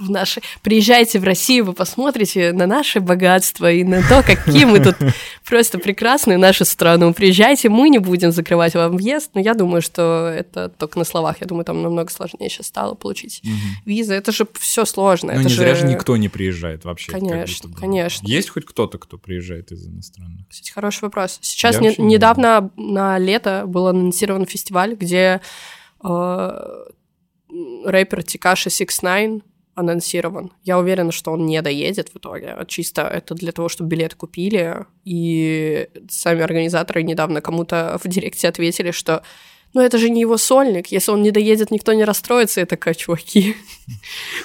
В наши... Приезжайте в Россию, вы посмотрите на наше богатство и на то, какие мы тут просто прекрасные, нашу страну. Приезжайте, мы не будем закрывать вам въезд, но я думаю, что это только на словах. Я думаю, там намного сложнее сейчас стало получить визы. Это же все сложно. Ну, не же... зря же никто не приезжает вообще. Конечно, будто конечно. Есть хоть кто-то, кто приезжает из иностранных? Кстати, хороший вопрос. Сейчас Я не- не недавно на лето был анонсирован фестиваль, где э, рэпер Тикаши 69 анонсирован. Я уверена, что он не доедет в итоге. Чисто это для того, чтобы билет купили. И сами организаторы недавно кому-то в директе ответили, что ну это же не его сольник. Если он не доедет, никто не расстроится. Я такая, чуваки,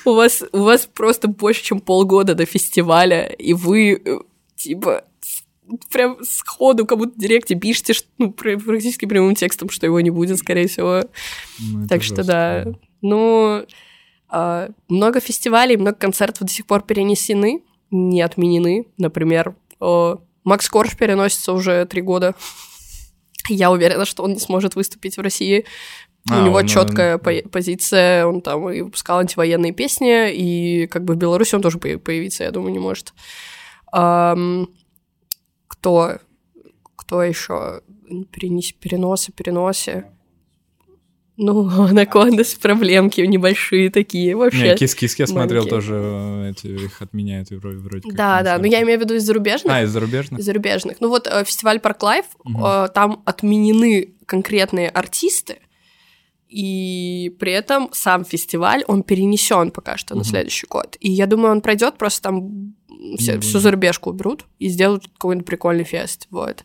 у вас, у вас просто больше, чем полгода до фестиваля, и вы, э, типа, прям сходу кому-то в директе пишете, ну, пр- практически прямым текстом, что его не будет, скорее всего. Ну, это Так что жестко, да. Ну, а, много фестивалей, много концертов до сих пор перенесены, не отменены. Например, о, Макс Корж переносится уже три года. Я уверена, что он не сможет выступить в России. А, У него он, четкая э, по- позиция, он там и выпускал антивоенные песни, и как бы в Беларуси он тоже по- появиться, я думаю, не может. Ам, кто, кто еще перенес, переносы, переносы? Ну, Anacondaz проблемки небольшие такие вообще. Не, кис-кис я смотрел тоже, э, эти, их отменяют вроде, вроде Да, да, но я имею в виду из зарубежных. А, из зарубежных? из зарубежных. Ну вот э, фестиваль Park Live, э, там отменены конкретные артисты, и при этом сам фестиваль, он перенесен пока что на Мгм. следующий год. И я думаю, он пройдет, просто там все, всю зарубежку уберут и сделают какой-нибудь прикольный фест, вот.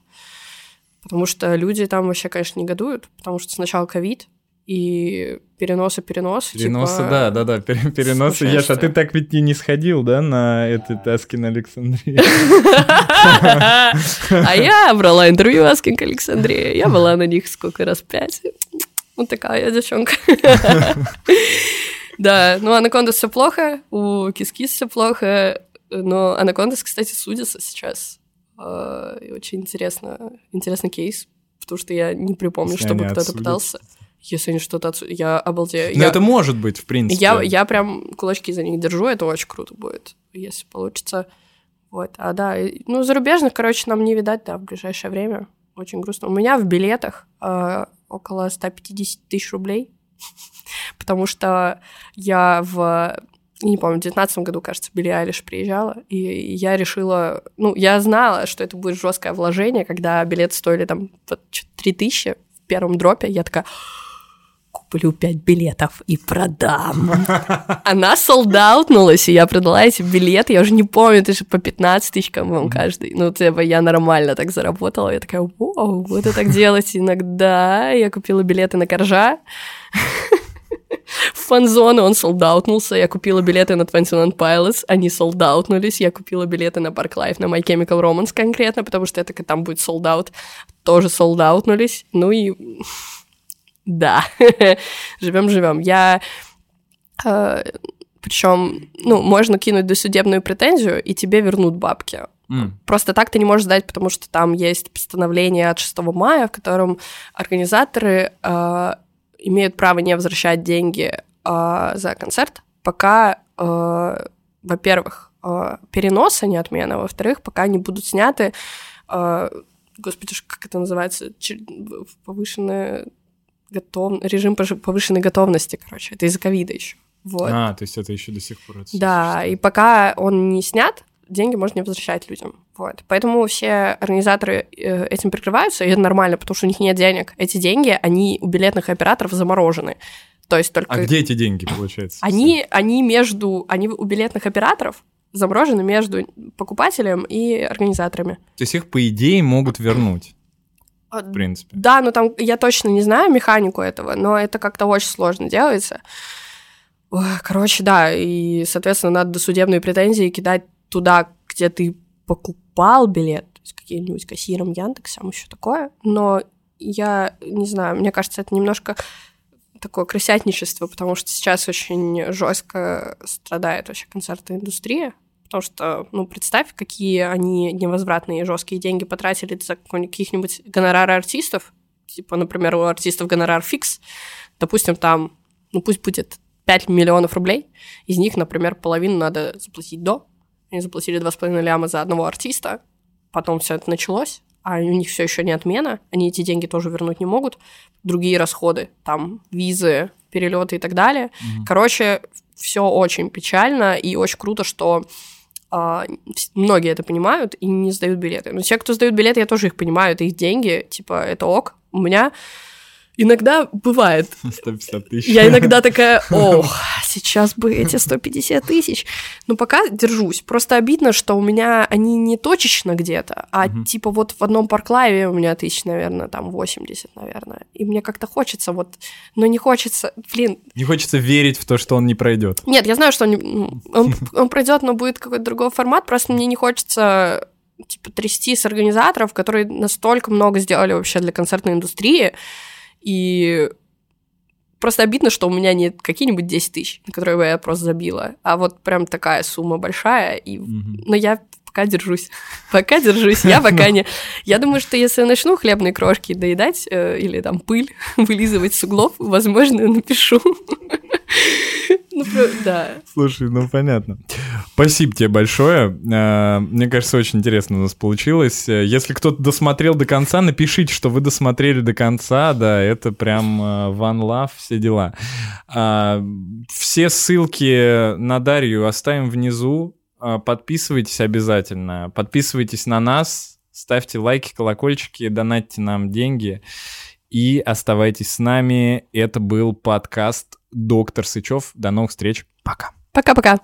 Потому что люди там вообще, конечно, негодуют, потому что сначала ковид, и переносы, переносы. Переносы, типа, да, да, да, пере- переносы. Слушай, а ты так ведь и не сходил, да, на этот Asking Alexandria? А я брала интервью Asking Alexandria. Я была на них сколько раз? Пять. Вот такая я девчонка. Да, ну Anacondaz все плохо, у Кискис все плохо, но Anacondaz, кстати, судится сейчас. А, Очень интересно, интересный кейс, потому что я не припомню, чтобы кто-то пытался. Если они что-то отсудят, я обалдею. Ну, Я- это может быть, в принципе. я, я прям кулачки за них держу, это очень круто будет, если получится. Вот, а да, ну, зарубежных, короче, нам не видать, да, в ближайшее время. Очень грустно. У меня в билетах э, около 150 тысяч рублей, потому что я в, не помню, в 2019 году, кажется, Билли Айлиш приезжала, и я решила, ну, я знала, что это будет жесткое вложение, когда билеты стоили там 3 тысячи в первом дропе, я такая, куплю 5 билетов и продам. Она солдаутнулась, и я продала эти билеты, я уже не помню, это же по 15 тысяч, по-моему, каждый. Ну, типа, я нормально так заработала, я такая, вау, это так делать иногда. Я купила билеты на Коржа, в фан-зону он солдаутнулся, я купила билеты на 21 Pilots, они солдаутнулись, я купила билеты на Park Life, на My Chemical Romance конкретно, потому что я такая, там будет солдаут, тоже солдаутнулись, ну и да, живем-живем. Я причем, ну, можно кинуть досудебную претензию, и тебе вернут бабки. М. Просто так ты не можешь сдать, потому что там есть постановление от 6 мая, в котором организаторы э, имеют право не возвращать деньги э, за концерт, пока, э, во-первых, э, перенос, а не отмена, во-вторых, пока не будут сняты, э, господи, как это называется, повышенная готов... режим повышенной готовности, короче. Это из-за ковида еще. Вот. А, то есть это еще до сих пор. Да, и пока он не снят, деньги можно не возвращать людям. Вот. Поэтому все организаторы э, этим прикрываются, и это нормально, потому что у них нет денег. Эти деньги, они у билетных операторов заморожены. То есть только... А где эти деньги, получается? Они, они между... Они у билетных операторов заморожены между покупателем и организаторами. То есть их, по идее, могут вернуть? А, в принципе. Да, но там я точно не знаю механику этого, но это как-то очень сложно делается. Короче, да, и, соответственно, надо досудебные претензии кидать туда, где ты покупал билет, то есть каким-нибудь кассиром Яндексом, еще такое. Но я не знаю, мне кажется, это немножко такое крысятничество, потому что сейчас очень жестко страдает вообще концертная индустрия, потому что, ну, представь, какие они невозвратные жесткие деньги потратили за каких-нибудь гонорары артистов, типа, например, у артистов гонорар фикс, допустим, там, ну, пусть будет 5 миллионов рублей, из них, например, половину надо заплатить до, они заплатили 2,5 ляма за одного артиста, потом все это началось, а у них все еще не отмена, они эти деньги тоже вернуть не могут, другие расходы, там, визы, перелеты и так далее. Mm-hmm. Короче, все очень печально, и очень круто, что а, многие это понимают и не сдают билеты. Но те, кто сдают билеты, я тоже их понимаю, это их деньги, типа, это ок. У меня Иногда бывает. 150 тысяч. Я иногда такая, ох, сейчас бы эти 150 тысяч. Но пока держусь. Просто обидно, что у меня они не точечно где-то, а угу. типа вот в одном парклайве у меня тысяч, наверное, там 80, наверное. И мне как-то хочется вот, но не хочется, блин. Не хочется верить в то, что он не пройдет. Нет, я знаю, что он, ну, он, он пройдет, но будет какой-то другой формат. Просто мне не хочется типа трясти с организаторов, которые настолько много сделали вообще для концертной индустрии, и просто обидно, что у меня не какие-нибудь 10 тысяч, на которые бы я просто забила, а вот прям такая сумма большая. И... Mm-hmm. Но я пока держусь. пока держусь. Я пока не... Я думаю, что если я начну хлебные крошки доедать э, или там пыль вылизывать с углов, возможно, напишу. Ну, да. Слушай, ну понятно. Спасибо тебе большое. Э, мне кажется, очень интересно у нас получилось. Если кто-то досмотрел до конца, напишите, что вы досмотрели до конца. Да, это прям э, one love, все дела. А, все ссылки на Дарью оставим внизу. А, подписывайтесь обязательно. Подписывайтесь на нас, ставьте лайки, колокольчики, донатьте нам деньги и оставайтесь с нами. Это был подкаст «Доктор Сычев». До новых встреч. Пока. Пока-пока.